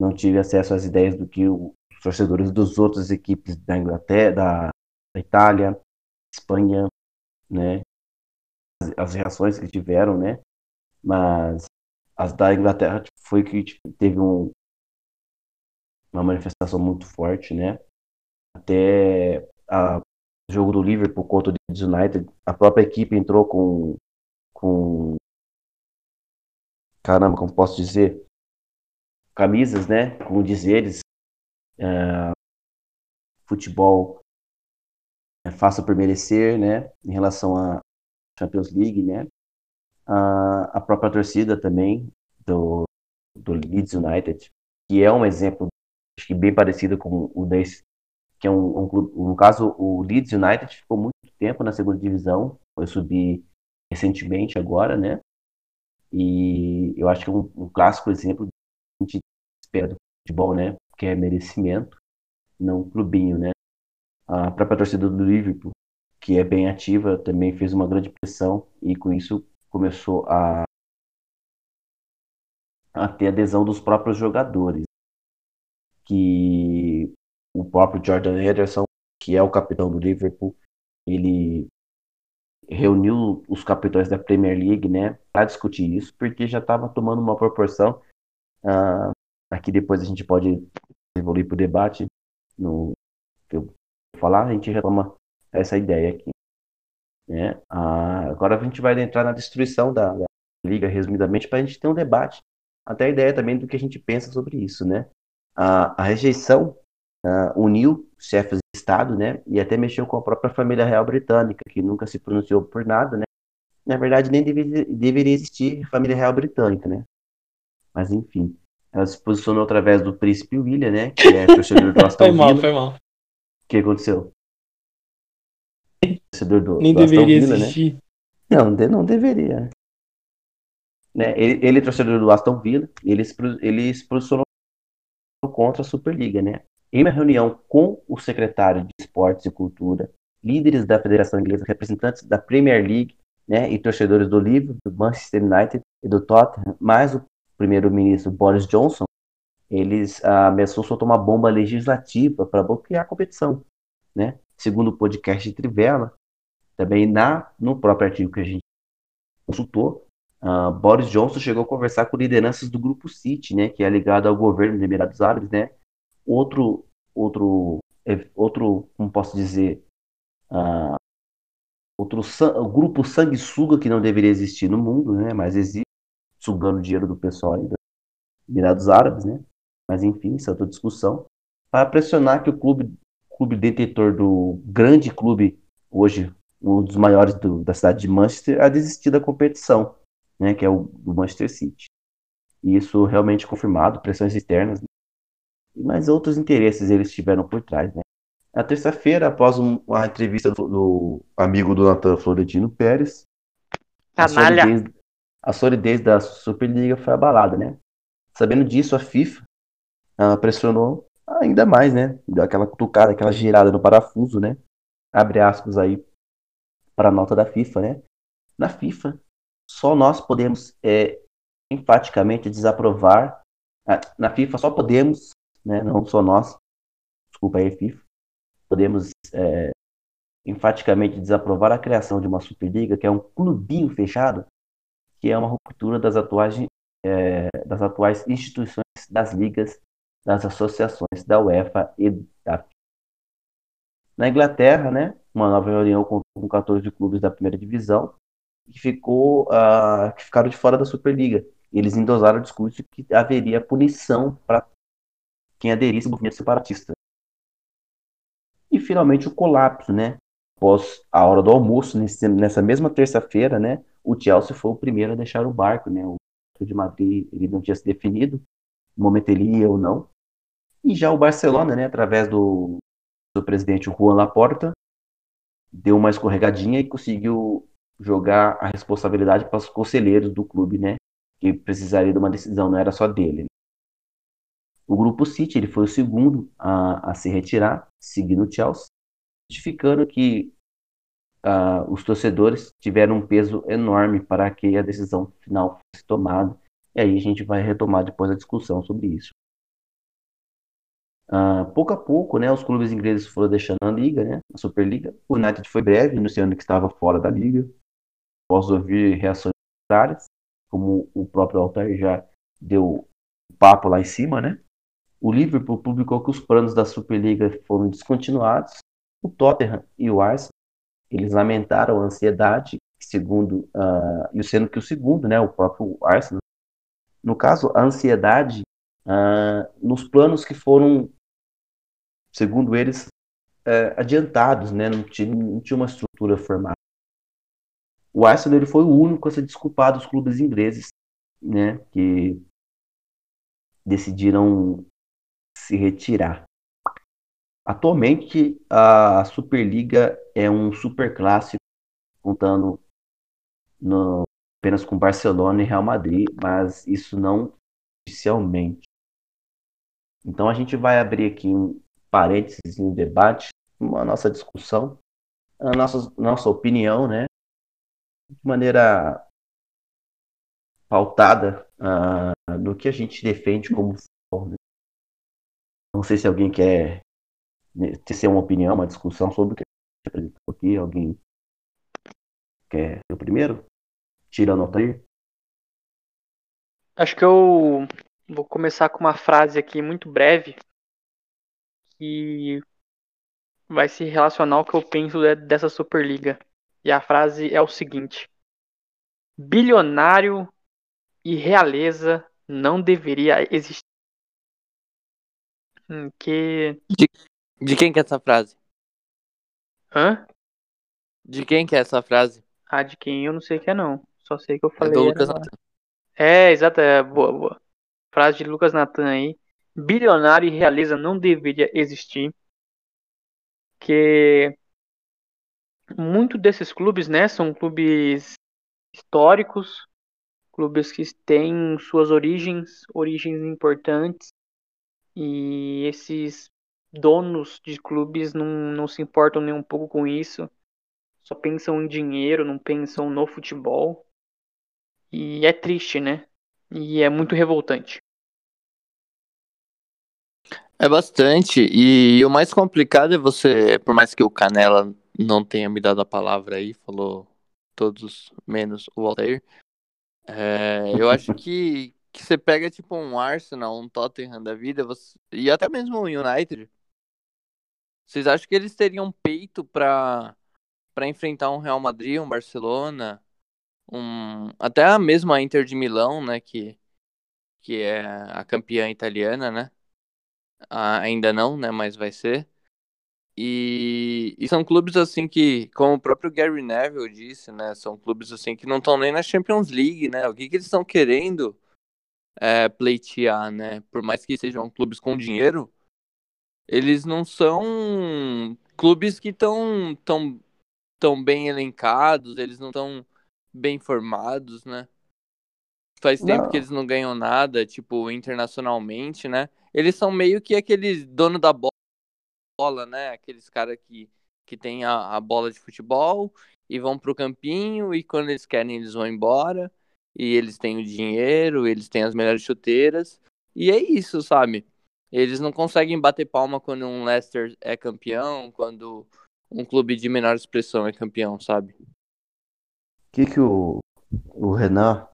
não tive acesso às ideias do que os torcedores das outras equipes da Inglaterra, da, da Itália, Espanha, né? As, as reações que tiveram, né? Mas as da Inglaterra tipo, foi que tipo, teve um, uma manifestação muito forte, né? Até a- o jogo do Liverpool contra o United, a própria equipe entrou com com caramba, como posso dizer, camisas, né? Como dizeres, é, futebol é, faça por merecer, né? Em relação à Champions League, né? A, a própria torcida também do, do Leeds United, que é um exemplo, acho que bem parecido com o desse, que é um, um clube, no caso o Leeds United ficou muito tempo na segunda divisão, foi subir recentemente agora, né? E eu acho que é um, um clássico exemplo a gente espera do futebol, né? Que é merecimento, não um clubinho, né? A própria torcida do Liverpool, que é bem ativa, também fez uma grande pressão e com isso começou a, a ter adesão dos próprios jogadores. Que o próprio Jordan Henderson, que é o capitão do Liverpool, ele reuniu os capitães da Premier League, né, para discutir isso, porque já estava tomando uma proporção. Uh, aqui depois a gente pode evoluir para o debate no que eu vou falar, a gente retoma essa ideia aqui. Né? Uh, agora a gente vai entrar na destruição da, da liga, resumidamente, para a gente ter um debate, até a ideia também do que a gente pensa sobre isso, né? A, a rejeição uh, uniu chefes de Estado, né? E até mexeu com a própria família real britânica, que nunca se pronunciou por nada, né? Na verdade, nem deveria, deveria existir família real britânica, né? Mas enfim, ela se posicionou através do príncipe William, né? Que é torcedor do [LAUGHS] Aston Foi mal, foi mal. O que aconteceu? Torcedor do, nem do deveria Aston Villa, existir. né? Não, não deveria. Né? Ele, ele é torcedor do Aston Villa, ele se, ele se posicionou contra a Superliga, né? Em uma reunião com o secretário de Esportes e Cultura, líderes da Federação Inglesa, representantes da Premier League, né, e torcedores do Liverpool, do Manchester United e do Tottenham, mais o primeiro-ministro Boris Johnson, eles ah, ameaçou soltar uma bomba legislativa para bloquear a competição, né? Segundo o podcast de Trivela, também na no próprio artigo que a gente consultou, uh, Boris Johnson chegou a conversar com lideranças do grupo City, né, que é ligado ao governo dos Emirados Árabes, né, outro, outro, outro, como posso dizer, uh, outro grupo sanguessuga que não deveria existir no mundo, né? Mas existe, sugando dinheiro do pessoal aí, Emirados Árabes, né? Mas enfim, isso é outra discussão. Para pressionar que o clube, clube detentor do grande clube, hoje um dos maiores do, da cidade de Manchester, a desistir da competição, né? Que é o do Manchester City. E isso realmente confirmado, pressões externas, né? Mas outros interesses eles tiveram por trás, né? Na terça-feira, após uma entrevista do, do, amigo do Natan Florentino Pérez, a solidez, a solidez, da Superliga foi abalada, né? Sabendo disso, a FIFA pressionou ainda mais, né? Deu aquela cutucada, aquela girada no parafuso, né? Abre aspas aí para a nota da FIFA, né? Na FIFA, só nós podemos é, enfaticamente desaprovar. Ah, na FIFA só podemos né, não só nós, desculpa aí, FIFA, podemos é, enfaticamente desaprovar a criação de uma Superliga, que é um clubinho fechado, que é uma ruptura das atuais, é, das atuais instituições das ligas, das associações da UEFA e da FIFA. Na Inglaterra, né, uma nova reunião com, com 14 clubes da primeira divisão, que, ficou, uh, que ficaram de fora da Superliga. Eles endosaram o discurso que haveria punição para quem aderisse ao movimento separatista. E finalmente o colapso, né? Após a hora do almoço, nesse, nessa mesma terça-feira, né? O Chelsea foi o primeiro a deixar o barco, né? O de Madrid ele não tinha se definido, no momento ele ia ou não. E já o Barcelona, né? Através do, do presidente Juan Laporta, deu uma escorregadinha e conseguiu jogar a responsabilidade para os conselheiros do clube, né? Que precisaria de uma decisão, não era só dele. Né? O grupo City ele foi o segundo a, a se retirar, seguindo o Chelsea, justificando que uh, os torcedores tiveram um peso enorme para que a decisão final fosse tomada. E aí a gente vai retomar depois a discussão sobre isso. Uh, pouco a pouco, né, os clubes ingleses foram deixando a liga, né, a Superliga. O United foi breve, anunciando que estava fora da liga. Posso ouvir reações contrárias, como o próprio Altair já deu papo lá em cima, né? O Liverpool publicou que os planos da Superliga foram descontinuados. O Tottenham e o Arsenal eles lamentaram a ansiedade, segundo uh, e sendo que o segundo, né, o próprio Arsenal, no caso a ansiedade uh, nos planos que foram, segundo eles, uh, adiantados, né, não tinha, não tinha uma estrutura formada. O Arsenal ele foi o único a se desculpar dos clubes ingleses, né, que decidiram se retirar. Atualmente, a Superliga é um super clássico, contando no, apenas com Barcelona e Real Madrid, mas isso não oficialmente. Então a gente vai abrir aqui um parênteses no debate, uma nossa discussão a nossa, nossa opinião, né? De maneira pautada uh, no que a gente defende como? Não sei se alguém quer ter uma opinião, uma discussão sobre o que a gente apresentou aqui. Alguém quer o primeiro? Tirando o Altair? Acho que eu vou começar com uma frase aqui muito breve que vai se relacionar ao que eu penso dessa Superliga. E a frase é o seguinte: Bilionário e realeza não deveria existir. Hum, que. De, de quem que é essa frase? Hã? De quem que é essa frase? Ah, de quem eu não sei que é não. Só sei que eu É falei. do era- Lucas Natan. É, exato, é boa, boa. Frase de Lucas Natan aí. Bilionário e realeza não deveria existir. Que muito desses clubes, né, são clubes históricos, clubes que têm suas origens, origens importantes. E esses donos de clubes não, não se importam nem um pouco com isso. Só pensam em dinheiro, não pensam no futebol. E é triste, né? E é muito revoltante. É bastante. E o mais complicado é você, por mais que o Canela não tenha me dado a palavra aí, falou todos menos o Altair. é, eu acho que, que você pega tipo um Arsenal, um Tottenham da vida, você- e até mesmo o United. Vocês acham que eles teriam peito pra, pra enfrentar um Real Madrid, um Barcelona, um até a mesma Inter de Milão, né, que, que é a campeã italiana, né? Ainda não, né? Mas vai ser. E, e são clubes assim que, como o próprio Gary Neville disse, né? São clubes assim que não estão nem na Champions League, né? O que, que eles estão querendo é, pleitear, né? Por mais que sejam clubes com dinheiro, eles não são clubes que estão tão, tão bem elencados, eles não estão bem formados, né? Faz tempo Não. que eles não ganham nada, tipo, internacionalmente, né? Eles são meio que aqueles dono da bo- bola, né? Aqueles caras que, que tem a, a bola de futebol e vão pro campinho e quando eles querem eles vão embora. E eles têm o dinheiro, eles têm as melhores chuteiras. E é isso, sabe? Eles não conseguem bater palma quando um Leicester é campeão, quando um clube de menor expressão é campeão, sabe? O que, que o, o Renan,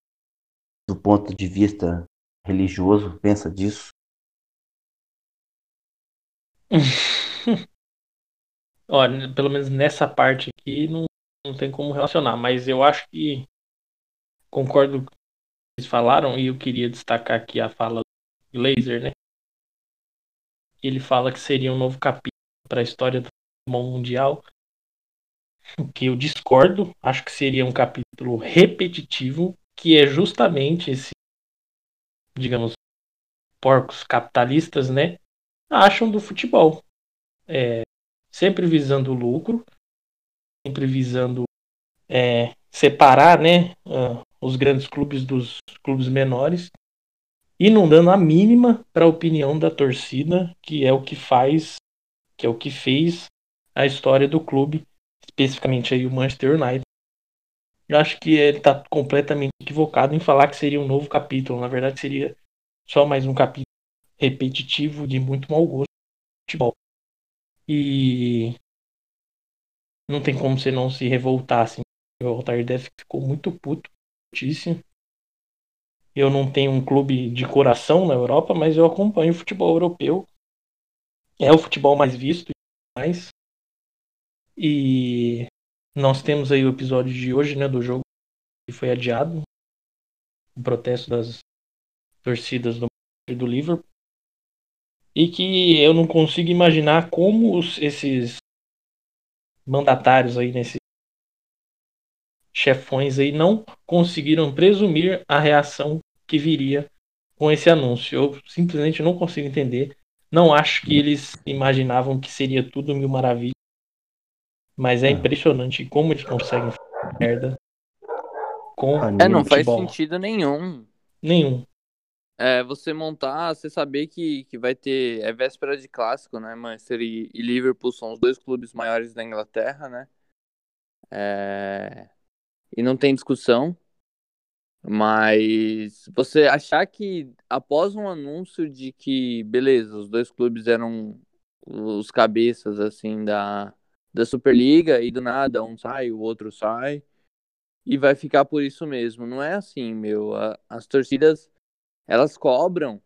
do ponto de vista religioso, pensa disso? [LAUGHS] Olha, pelo menos nessa parte aqui não, não tem como relacionar, mas eu acho que concordo com o que vocês falaram e eu queria destacar aqui a fala do Laser, né? Ele fala que seria um novo capítulo para a história do futebol mundial, o que eu discordo, acho que seria um capítulo repetitivo, que é justamente esse, digamos, porcos capitalistas, né? Acham do futebol. É, sempre visando o lucro, sempre visando é, separar né, ah, os grandes clubes dos clubes menores e não dando a mínima para a opinião da torcida, que é o que faz, que é o que fez a história do clube, especificamente aí o Manchester United. Eu acho que ele está completamente equivocado em falar que seria um novo capítulo. Na verdade, seria só mais um capítulo repetitivo de muito mau gosto do futebol. E não tem como você não se revoltar assim. O Altair deve ficou muito puto, putíssimo. Eu não tenho um clube de coração na Europa, mas eu acompanho o futebol europeu. É o futebol mais visto e mais. E nós temos aí o episódio de hoje, né, do jogo que foi adiado. O protesto das torcidas do do Liverpool. E que eu não consigo imaginar como esses mandatários aí nesse chefões aí não conseguiram presumir a reação que viria com esse anúncio. Eu simplesmente não consigo entender. Não acho que eles imaginavam que seria tudo mil maravilhas. Mas é Ah. impressionante como eles conseguem fazer merda com É, não faz sentido nenhum. nenhum. É, você montar, você saber que, que vai ter. É véspera de clássico, né? Manchester e, e Liverpool são os dois clubes maiores da Inglaterra, né? É... E não tem discussão. Mas você achar que após um anúncio de que, beleza, os dois clubes eram os cabeças assim da, da Superliga e do nada um sai, o outro sai e vai ficar por isso mesmo. Não é assim, meu. A, as torcidas elas cobram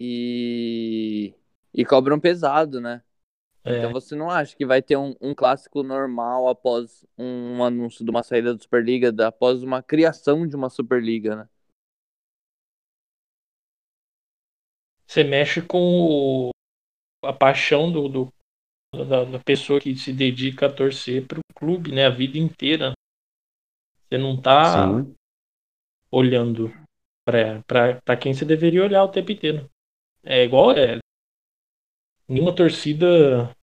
e, e cobram pesado, né? É. Então você não acha que vai ter um, um, clássico normal após um anúncio de uma saída da Superliga, após uma criação de uma Superliga, né? Você mexe com o, a paixão do, do da, da, pessoa que se dedica a torcer para o clube, né? A vida inteira. Você não tá Sim. olhando para quem você deveria olhar o tempo inteiro. É igual é. Nenhuma torcida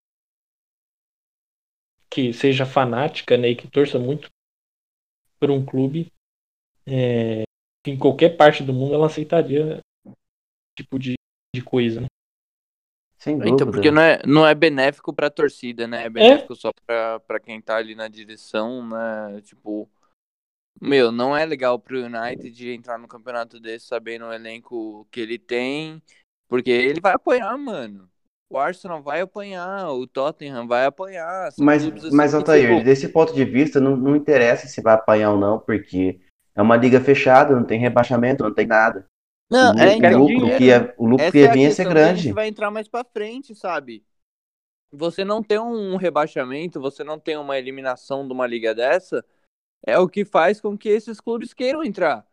que seja fanática né, e que torça muito por um clube, é, em qualquer parte do mundo ela aceitaria tipo de, de coisa. Né? Sem dúvida. Então, porque não é, não é benéfico para a torcida, né? É benéfico é. só para quem tá ali na direção, né? Tipo, meu, não é legal pro United entrar no campeonato desse sabendo o elenco que ele tem, porque ele vai apoiar, mano o Arsenal vai apanhar, o Tottenham vai apanhar. Mas, assim mas Altair, tipo... desse ponto de vista, não, não interessa se vai apanhar ou não, porque é uma liga fechada, não tem rebaixamento, não tem nada. Não, o, é, então, o lucro, que é, o lucro que ia vir ia ser grande. A gente vai entrar mais pra frente, sabe? Você não tem um rebaixamento, você não tem uma eliminação de uma liga dessa, é o que faz com que esses clubes queiram entrar.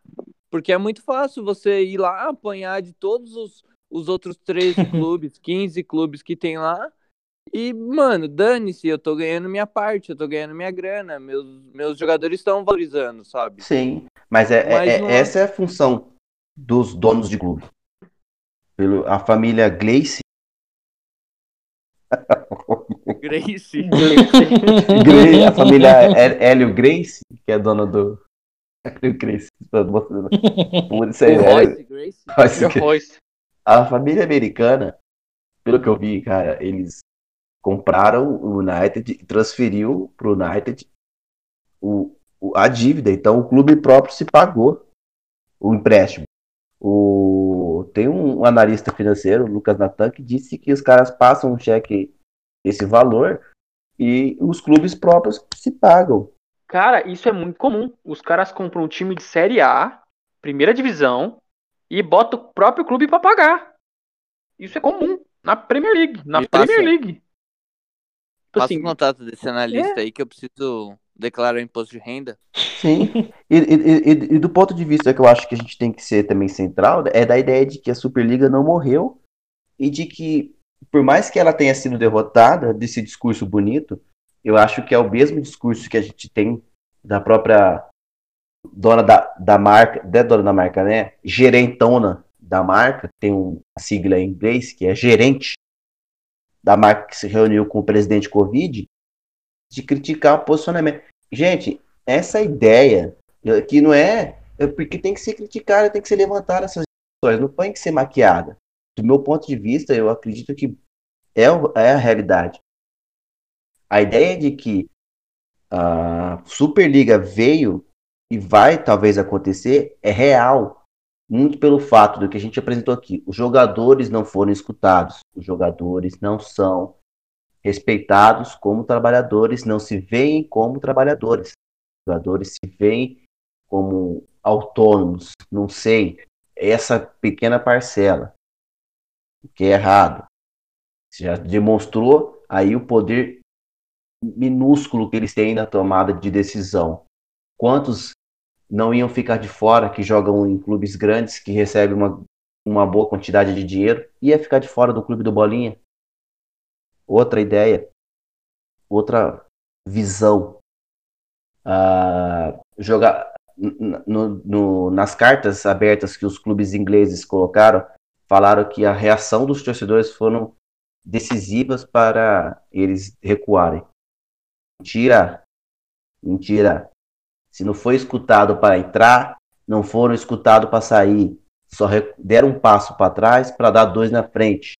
Porque é muito fácil você ir lá apanhar de todos os os outros 13 [LAUGHS] clubes, 15 clubes que tem lá. E, mano, dane-se, eu tô ganhando minha parte, eu tô ganhando minha grana, meus, meus jogadores estão valorizando, sabe? Sim, mas, é, é mas é, é, essa é a função dos donos de clube. Pelo, a família Gleice. [LAUGHS] Grace. Grace. a família [LAUGHS] Hélio Grace, que é dona do. Hélio Grace. Por isso aí, Royce Grace. Royce. Royce. A família americana, pelo que eu vi, cara, eles compraram o United transferiu pro United o, o, a dívida. Então o clube próprio se pagou o empréstimo. O, tem um analista financeiro, Lucas Natan, que disse que os caras passam um cheque esse valor e os clubes próprios se pagam. Cara, isso é muito comum. Os caras compram um time de Série A, primeira divisão, e bota o próprio clube para pagar. Isso é comum na Premier League. Na Me Premier passa, League. Tipo passa assim, o contato desse analista é... aí que eu preciso declarar o imposto de renda. Sim. E, e, e, e, do ponto de vista que eu acho que a gente tem que ser também central, é da ideia de que a Superliga não morreu e de que, por mais que ela tenha sido derrotada desse discurso bonito, eu acho que é o mesmo discurso que a gente tem da própria dona da, da marca, é dona da marca, né? Gerentona da marca, tem uma sigla em inglês que é gerente da marca que se reuniu com o presidente Covid, de criticar o posicionamento. Gente, essa ideia que não é, é porque tem que ser criticada, tem que ser levantada essas discussões, não tem que ser maquiada. Do meu ponto de vista, eu acredito que é, é a realidade. A ideia de que a Superliga veio e vai talvez acontecer é real. Muito pelo fato do que a gente apresentou aqui. Os jogadores não foram escutados. Os jogadores não são respeitados como trabalhadores, não se veem como trabalhadores. Os jogadores se veem como autônomos. Não sei. Essa pequena parcela. O que é errado. Já demonstrou aí o poder minúsculo que eles têm na tomada de decisão. Quantos não iam ficar de fora, que jogam em clubes grandes, que recebem uma, uma boa quantidade de dinheiro, ia ficar de fora do clube do Bolinha. Outra ideia, outra visão. Uh, jogar no, no, nas cartas abertas que os clubes ingleses colocaram, falaram que a reação dos torcedores foram decisivas para eles recuarem. Mentira! Mentira! Se não foi escutado para entrar, não foram escutados para sair. Só deram um passo para trás para dar dois na frente.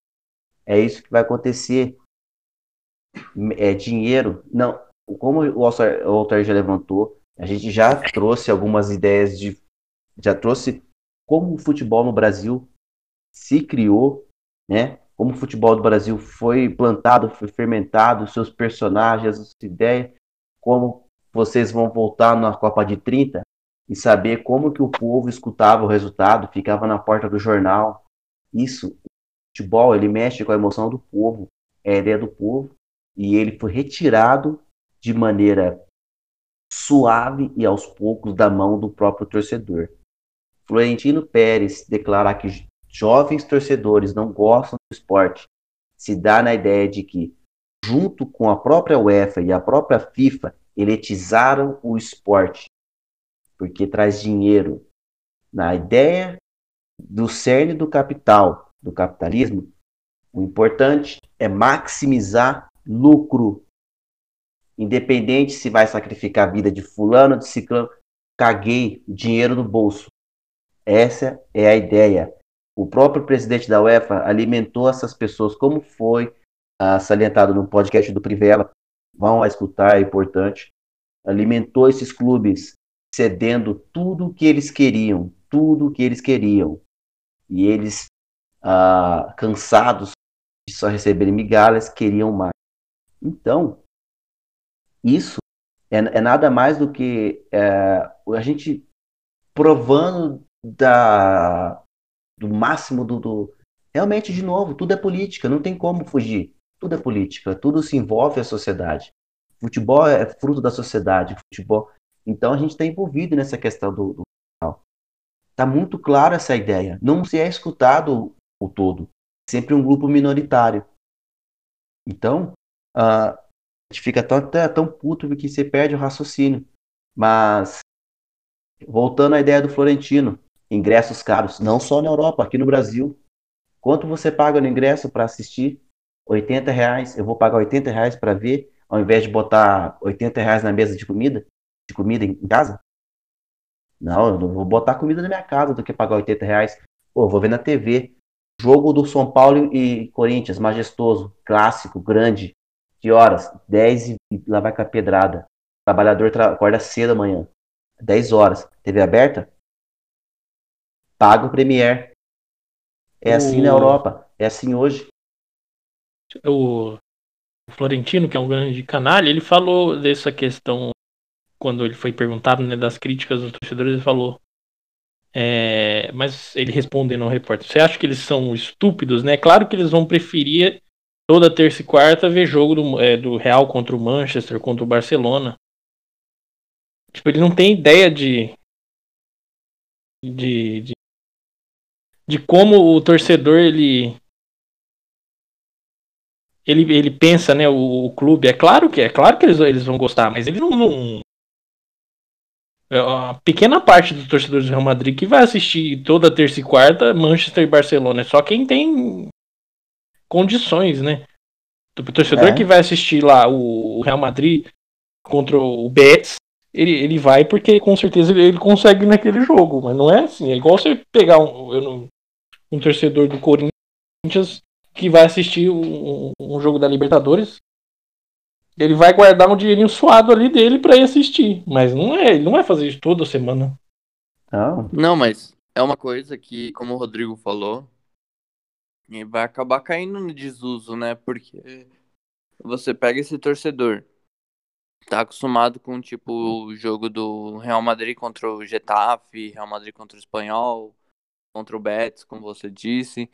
É isso que vai acontecer. É dinheiro. Não, como o Altair já levantou, a gente já trouxe algumas ideias de. Já trouxe como o futebol no Brasil se criou, né? Como o futebol do Brasil foi plantado, foi fermentado, seus personagens, as ideias, como vocês vão voltar na Copa de 30 e saber como que o povo escutava o resultado, ficava na porta do jornal. Isso, futebol, ele mexe com a emoção do povo, é a ideia do povo, e ele foi retirado de maneira suave e aos poucos da mão do próprio torcedor. Florentino Pérez declarar que jovens torcedores não gostam do esporte se dá na ideia de que, junto com a própria UEFA e a própria FIFA, elitizaram o esporte, porque traz dinheiro. Na ideia do cerne do capital, do capitalismo, o importante é maximizar lucro. Independente se vai sacrificar a vida de fulano, de ciclano, caguei dinheiro no bolso. Essa é a ideia. O próprio presidente da UEFA alimentou essas pessoas, como foi ah, salientado no podcast do Privela. Vão escutar, é importante. Alimentou esses clubes cedendo tudo o que eles queriam, tudo o que eles queriam. E eles, ah, cansados de só receberem migalhas, queriam mais. Então, isso é, é nada mais do que é, a gente provando da, do máximo do, do, Realmente, de novo, tudo é política, não tem como fugir. Tudo é política, tudo se envolve a sociedade. Futebol é fruto da sociedade, futebol. Então a gente está envolvido nessa questão do, do Está muito claro essa ideia. Não se é escutado o todo. Sempre um grupo minoritário. Então, uh, a gente fica tão, tão puto que você perde o raciocínio. Mas, voltando à ideia do Florentino, ingressos caros, não só na Europa, aqui no Brasil. Quanto você paga no ingresso para assistir? 80 reais. Eu vou pagar 80 reais para ver, ao invés de botar 80 reais na mesa de comida, de comida em casa? Não, eu vou botar comida na minha casa do que pagar 80 reais. Pô, vou ver na TV. Jogo do São Paulo e Corinthians, majestoso, clássico, grande. Que horas? 10 e lá vai com a pedrada. O trabalhador acorda cedo amanhã. 10 horas. TV aberta? paga o Premier. É assim na Europa, é assim hoje. O Florentino, que é um grande canalha, ele falou dessa questão quando ele foi perguntado né, das críticas dos torcedores, ele falou. É, mas ele respondendo ao repórter, você acha que eles são estúpidos, né? Claro que eles vão preferir toda terça e quarta ver jogo do, é, do Real contra o Manchester, contra o Barcelona. Tipo, ele não tem ideia de, de, de, de como o torcedor ele ele, ele pensa, né, o, o, clube, é claro que é claro que eles, eles vão gostar, mas ele não, não é a pequena parte dos torcedores do Real Madrid que vai assistir toda terça e quarta Manchester e Barcelona, é só quem tem condições, né? O torcedor é. que vai assistir lá o, Real Madrid contra o Betis, ele, ele vai porque com certeza ele, consegue naquele jogo, mas não é assim. É igual você pegar um, não, um torcedor do Corinthians que vai assistir um, um jogo da Libertadores, ele vai guardar um dinheirinho suado ali dele para ir assistir. Mas não é, ele não vai fazer isso toda semana. Não. Não, mas é uma coisa que, como o Rodrigo falou, vai acabar caindo no desuso, né? Porque você pega esse torcedor, tá acostumado com tipo o jogo do Real Madrid contra o Getafe, Real Madrid contra o Espanhol, contra o Betis, como você disse.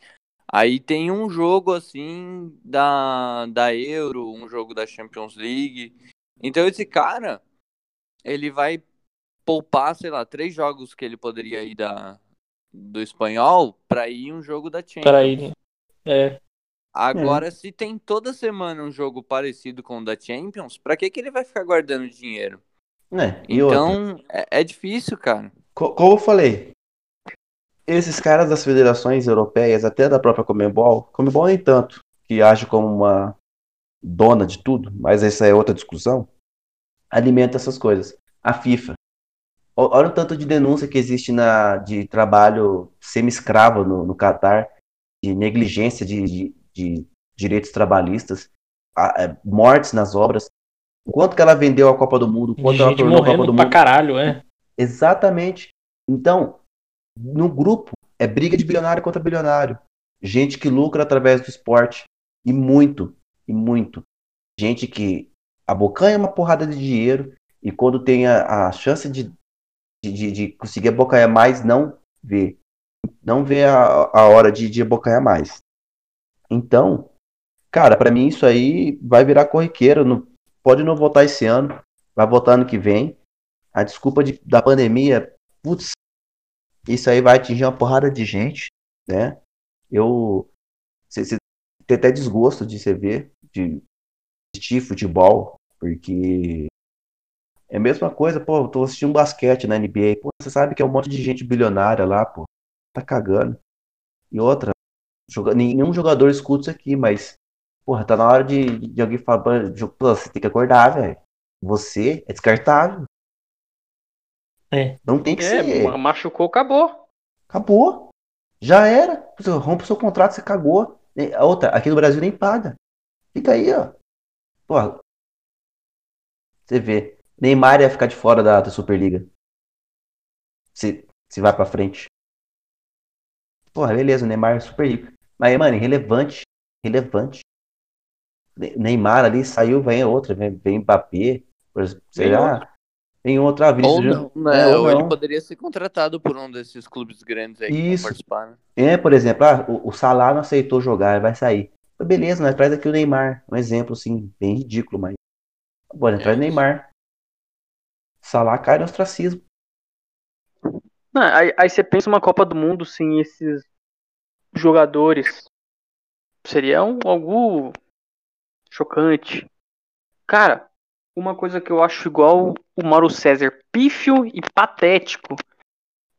Aí tem um jogo assim da, da Euro, um jogo da Champions League. Então esse cara, ele vai poupar, sei lá, três jogos que ele poderia ir da, do espanhol para ir um jogo da Champions. Para ir, é. Agora, é. se tem toda semana um jogo parecido com o da Champions, para que que ele vai ficar guardando dinheiro? É, então, é, é, difícil, cara. Como eu falei, esses caras das federações europeias, até da própria Comebol, Comebol nem tanto, que age como uma dona de tudo, mas essa é outra discussão, alimenta essas coisas. A FIFA. Olha o tanto de denúncia que existe na, de trabalho semi-escravo no, no Catar, de negligência de, de, de direitos trabalhistas, a, a, é, mortes nas obras. Quanto que ela vendeu a Copa do Mundo, quanto ela tornou a Copa do Mundo. caralho, é. Exatamente. Então, no grupo, é briga de bilionário contra bilionário. Gente que lucra através do esporte. E muito, e muito. Gente que abocanha uma porrada de dinheiro e quando tem a, a chance de, de, de conseguir abocanhar mais, não vê. Não vê a, a hora de, de abocanhar mais. Então, cara, pra mim isso aí vai virar corriqueiro. Não, pode não votar esse ano, vai votar ano que vem. A desculpa de- da pandemia, putz, isso aí vai atingir uma porrada de gente, né? Eu cê, cê tem até desgosto de você ver, de assistir futebol, porque é a mesma coisa, pô, eu tô assistindo basquete na NBA, pô, você sabe que é um monte de gente bilionária lá, pô, tá cagando. E outra, joga- nenhum jogador escuta isso aqui, mas, porra, tá na hora de, de alguém falar, pô, você tem que acordar, velho. Você é descartável. É. Não tem que É, ser. ma- machucou, acabou. Acabou. Já era. Você rompe o seu contrato, você cagou. E A outra, aqui no Brasil nem paga. Fica aí, ó. Porra. Você vê. Neymar ia ficar de fora da, da Superliga. Se, se vai pra frente. Porra, beleza, Neymar é super rico. Mas, mano, irrelevante. Relevante. Ne- Neymar ali saiu, vem outra, vem, vem Mbappé. Sei lá. Vem outra, Ou Vinícius não, né? É, ou ou ele não. poderia ser contratado por um desses clubes grandes aí Isso. participar, né? É, por exemplo, ah, o, o Salah não aceitou jogar, vai sair. Beleza, nós traz aqui o Neymar. Um exemplo, assim, bem ridículo, mas. Bora, É traz o isso. Neymar. Salah cai no ostracismo. Não, aí, aí você pensa uma Copa do Mundo sem esses jogadores. Seria um, algo chocante. Cara, uma coisa que eu acho igual o Mauro César, pífio e patético,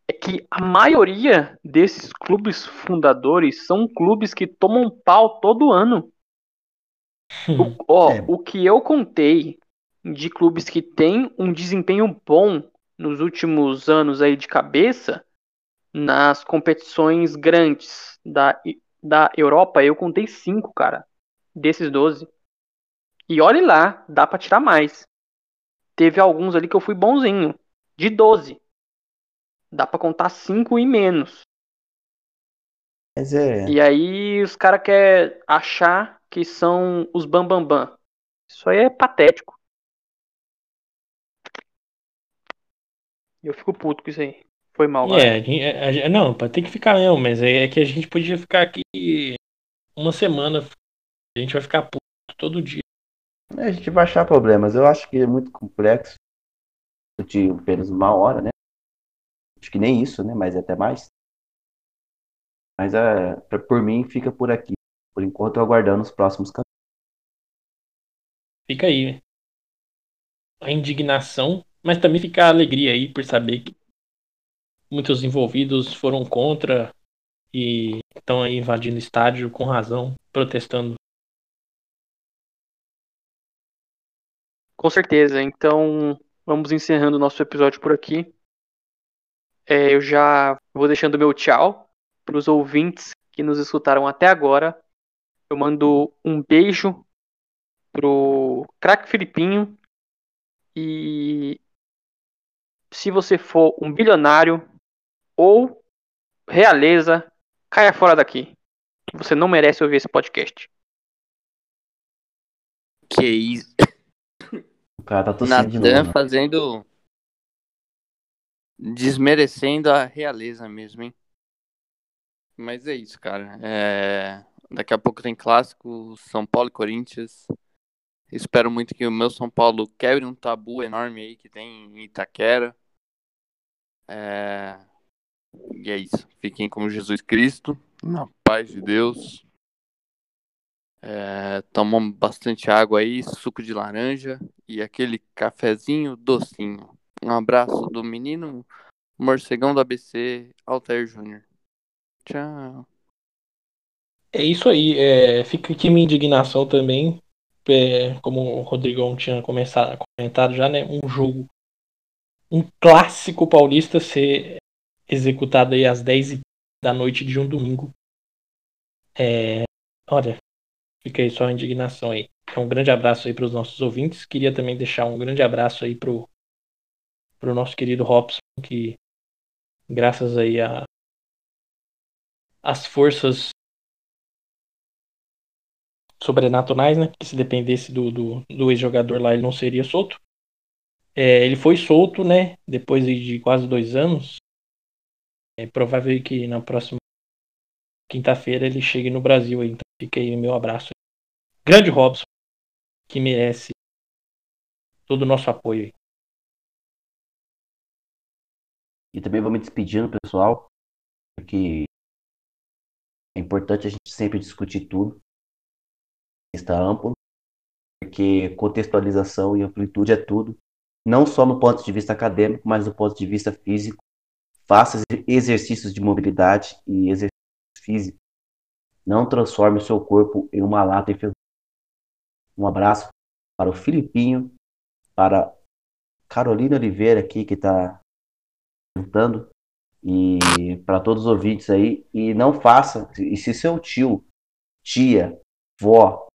é que a maioria desses clubes fundadores são clubes que tomam pau todo ano. O, ó, É. o que eu contei de clubes que têm um desempenho bom nos últimos anos aí de cabeça nas competições grandes da, da Europa, eu contei cinco, cara, desses 12. E olhe lá, dá pra tirar mais. Teve alguns ali que eu fui bonzinho, de 12. Dá pra contar cinco e menos. Mas é. E aí os caras querem achar que são os bambambam. Bam, bam. Isso aí é patético. Eu fico puto com isso aí. Foi mal, É, galera. a gente- a- a- não, tem que ficar mesmo, mas é, é que a gente podia ficar aqui uma semana. A gente vai ficar puto todo dia. A gente vai achar problemas. Eu acho que é muito complexo. De apenas uma hora, né? Acho que nem isso, né? Mas até mais. Mas é, por mim fica por aqui. Por enquanto aguardando os próximos capítulos. Fica aí, né? A indignação, mas também fica a alegria aí por saber que muitos envolvidos foram contra e estão aí invadindo o estádio com razão, protestando. Com certeza. Então, vamos encerrando o nosso episódio por aqui. É, eu já vou deixando meu tchau para os ouvintes que nos escutaram até agora. Eu mando um beijo pro craque Filipinho. E se você for um bilionário ou realeza, caia fora daqui. Você não merece ouvir esse podcast. Que isso. O cara tá tossindo de Natan novo. né? fazendo. Desmerecendo a realeza mesmo, hein? Mas é isso, cara. É, Daqui a pouco tem clássico São Paulo e Corinthians. Espero muito que o meu São Paulo quebre um tabu enorme aí que tem em Itaquera. É, E é isso. Fiquem com Jesus Cristo. Na paz de Deus. É... Bastante água aí, suco de laranja e aquele cafezinho docinho. Um abraço do menino morcegão do ABC, Altair Júnior. Tchau. É isso aí, é, fica aqui minha indignação também, é, como o Rodrigão tinha começado, comentado já, né? Um jogo, um clássico paulista ser executado aí às 10 da noite de um domingo. É, olha, Fica aí só a indignação aí. Então, um grande abraço aí para os nossos ouvintes. Queria também deixar um grande abraço aí pro, pro nosso querido Robson, que graças aí a as forças sobrenaturais, né? Que se dependesse do, do, do ex-jogador lá, ele não seria solto. É, ele foi solto, né? Depois de quase dois anos. É provável que na próxima quinta-feira ele chegue no Brasil. Então fica aí meu abraço. Grande Robson, que merece todo o nosso apoio. E também vou me despedindo, pessoal, porque é importante a gente sempre discutir tudo. Está amplo, porque contextualização e amplitude é tudo, não só no ponto de vista acadêmico, mas no ponto de vista físico. Faça exercícios de mobilidade e exercícios físicos. Não transforme o seu corpo em uma lata enferrujada. Um abraço para o Filipinho, para Carolina Oliveira aqui que está perguntando e para todos os ouvintes aí e não faça e se seu tio, tia, vó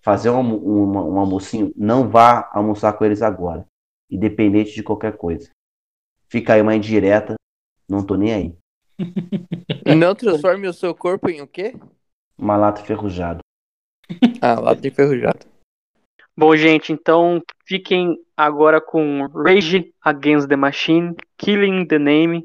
fazer um, um, um almocinho, não vá almoçar com eles agora, independente de qualquer coisa. Fica aí uma indireta, não tô nem aí. [LAUGHS] Não transforme o seu corpo em o quê? Uma lata enferrujada. Ah, lata enferrujada. Bom, gente, então fiquem agora com Rage Against the Machine, Killing the Name.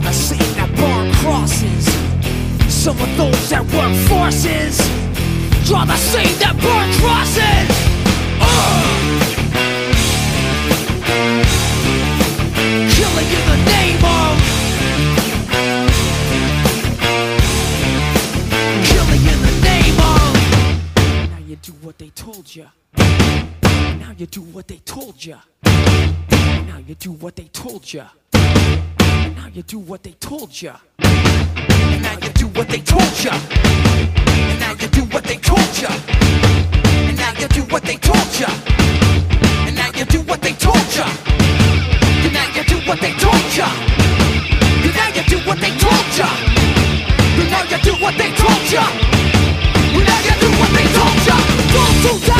Are the same that burn crosses. Some of those that work forces draw the same that burn crosses. Ugh! Killing in the name of killing in the name of. Now you do what they told you. Now you do what they told you. Now you do what they told you. Now you do what they told you. Now you do what they told you. Now you do what they told you. And now you do what they told ya. And now you do what they told you. And now you do what they told you. And now you do what they told you. And now you do what they told you. And now you do what they told you. Those who died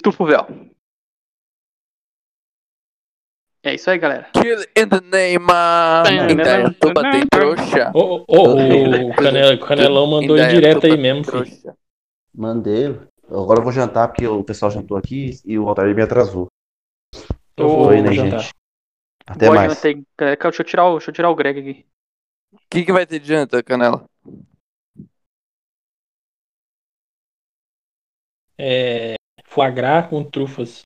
Estufa o véu. É isso aí, galera. Kill in the name of... Indaiatuba tem trouxa. Ô, ô, ô, o Canel- o Canelão mandou ir direto aí mesmo, filho. Mandei. Agora eu vou jantar porque o pessoal jantou aqui e o Altair me atrasou. Eu vou Foi, né, jantar. gente? Até Boa mais. janta galera. Deixa eu tirar o, deixa eu tirar o Greg aqui. O que, que vai ter de janta, Canela? É, foie gras com trufas.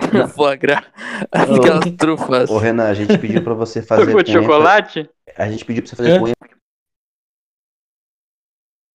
[LAUGHS] Foie gras. Aquelas trufas. Ô, Renan, a gente pediu pra você [LAUGHS] fazer Trufo de chocolate? A gente pediu pra você fazer com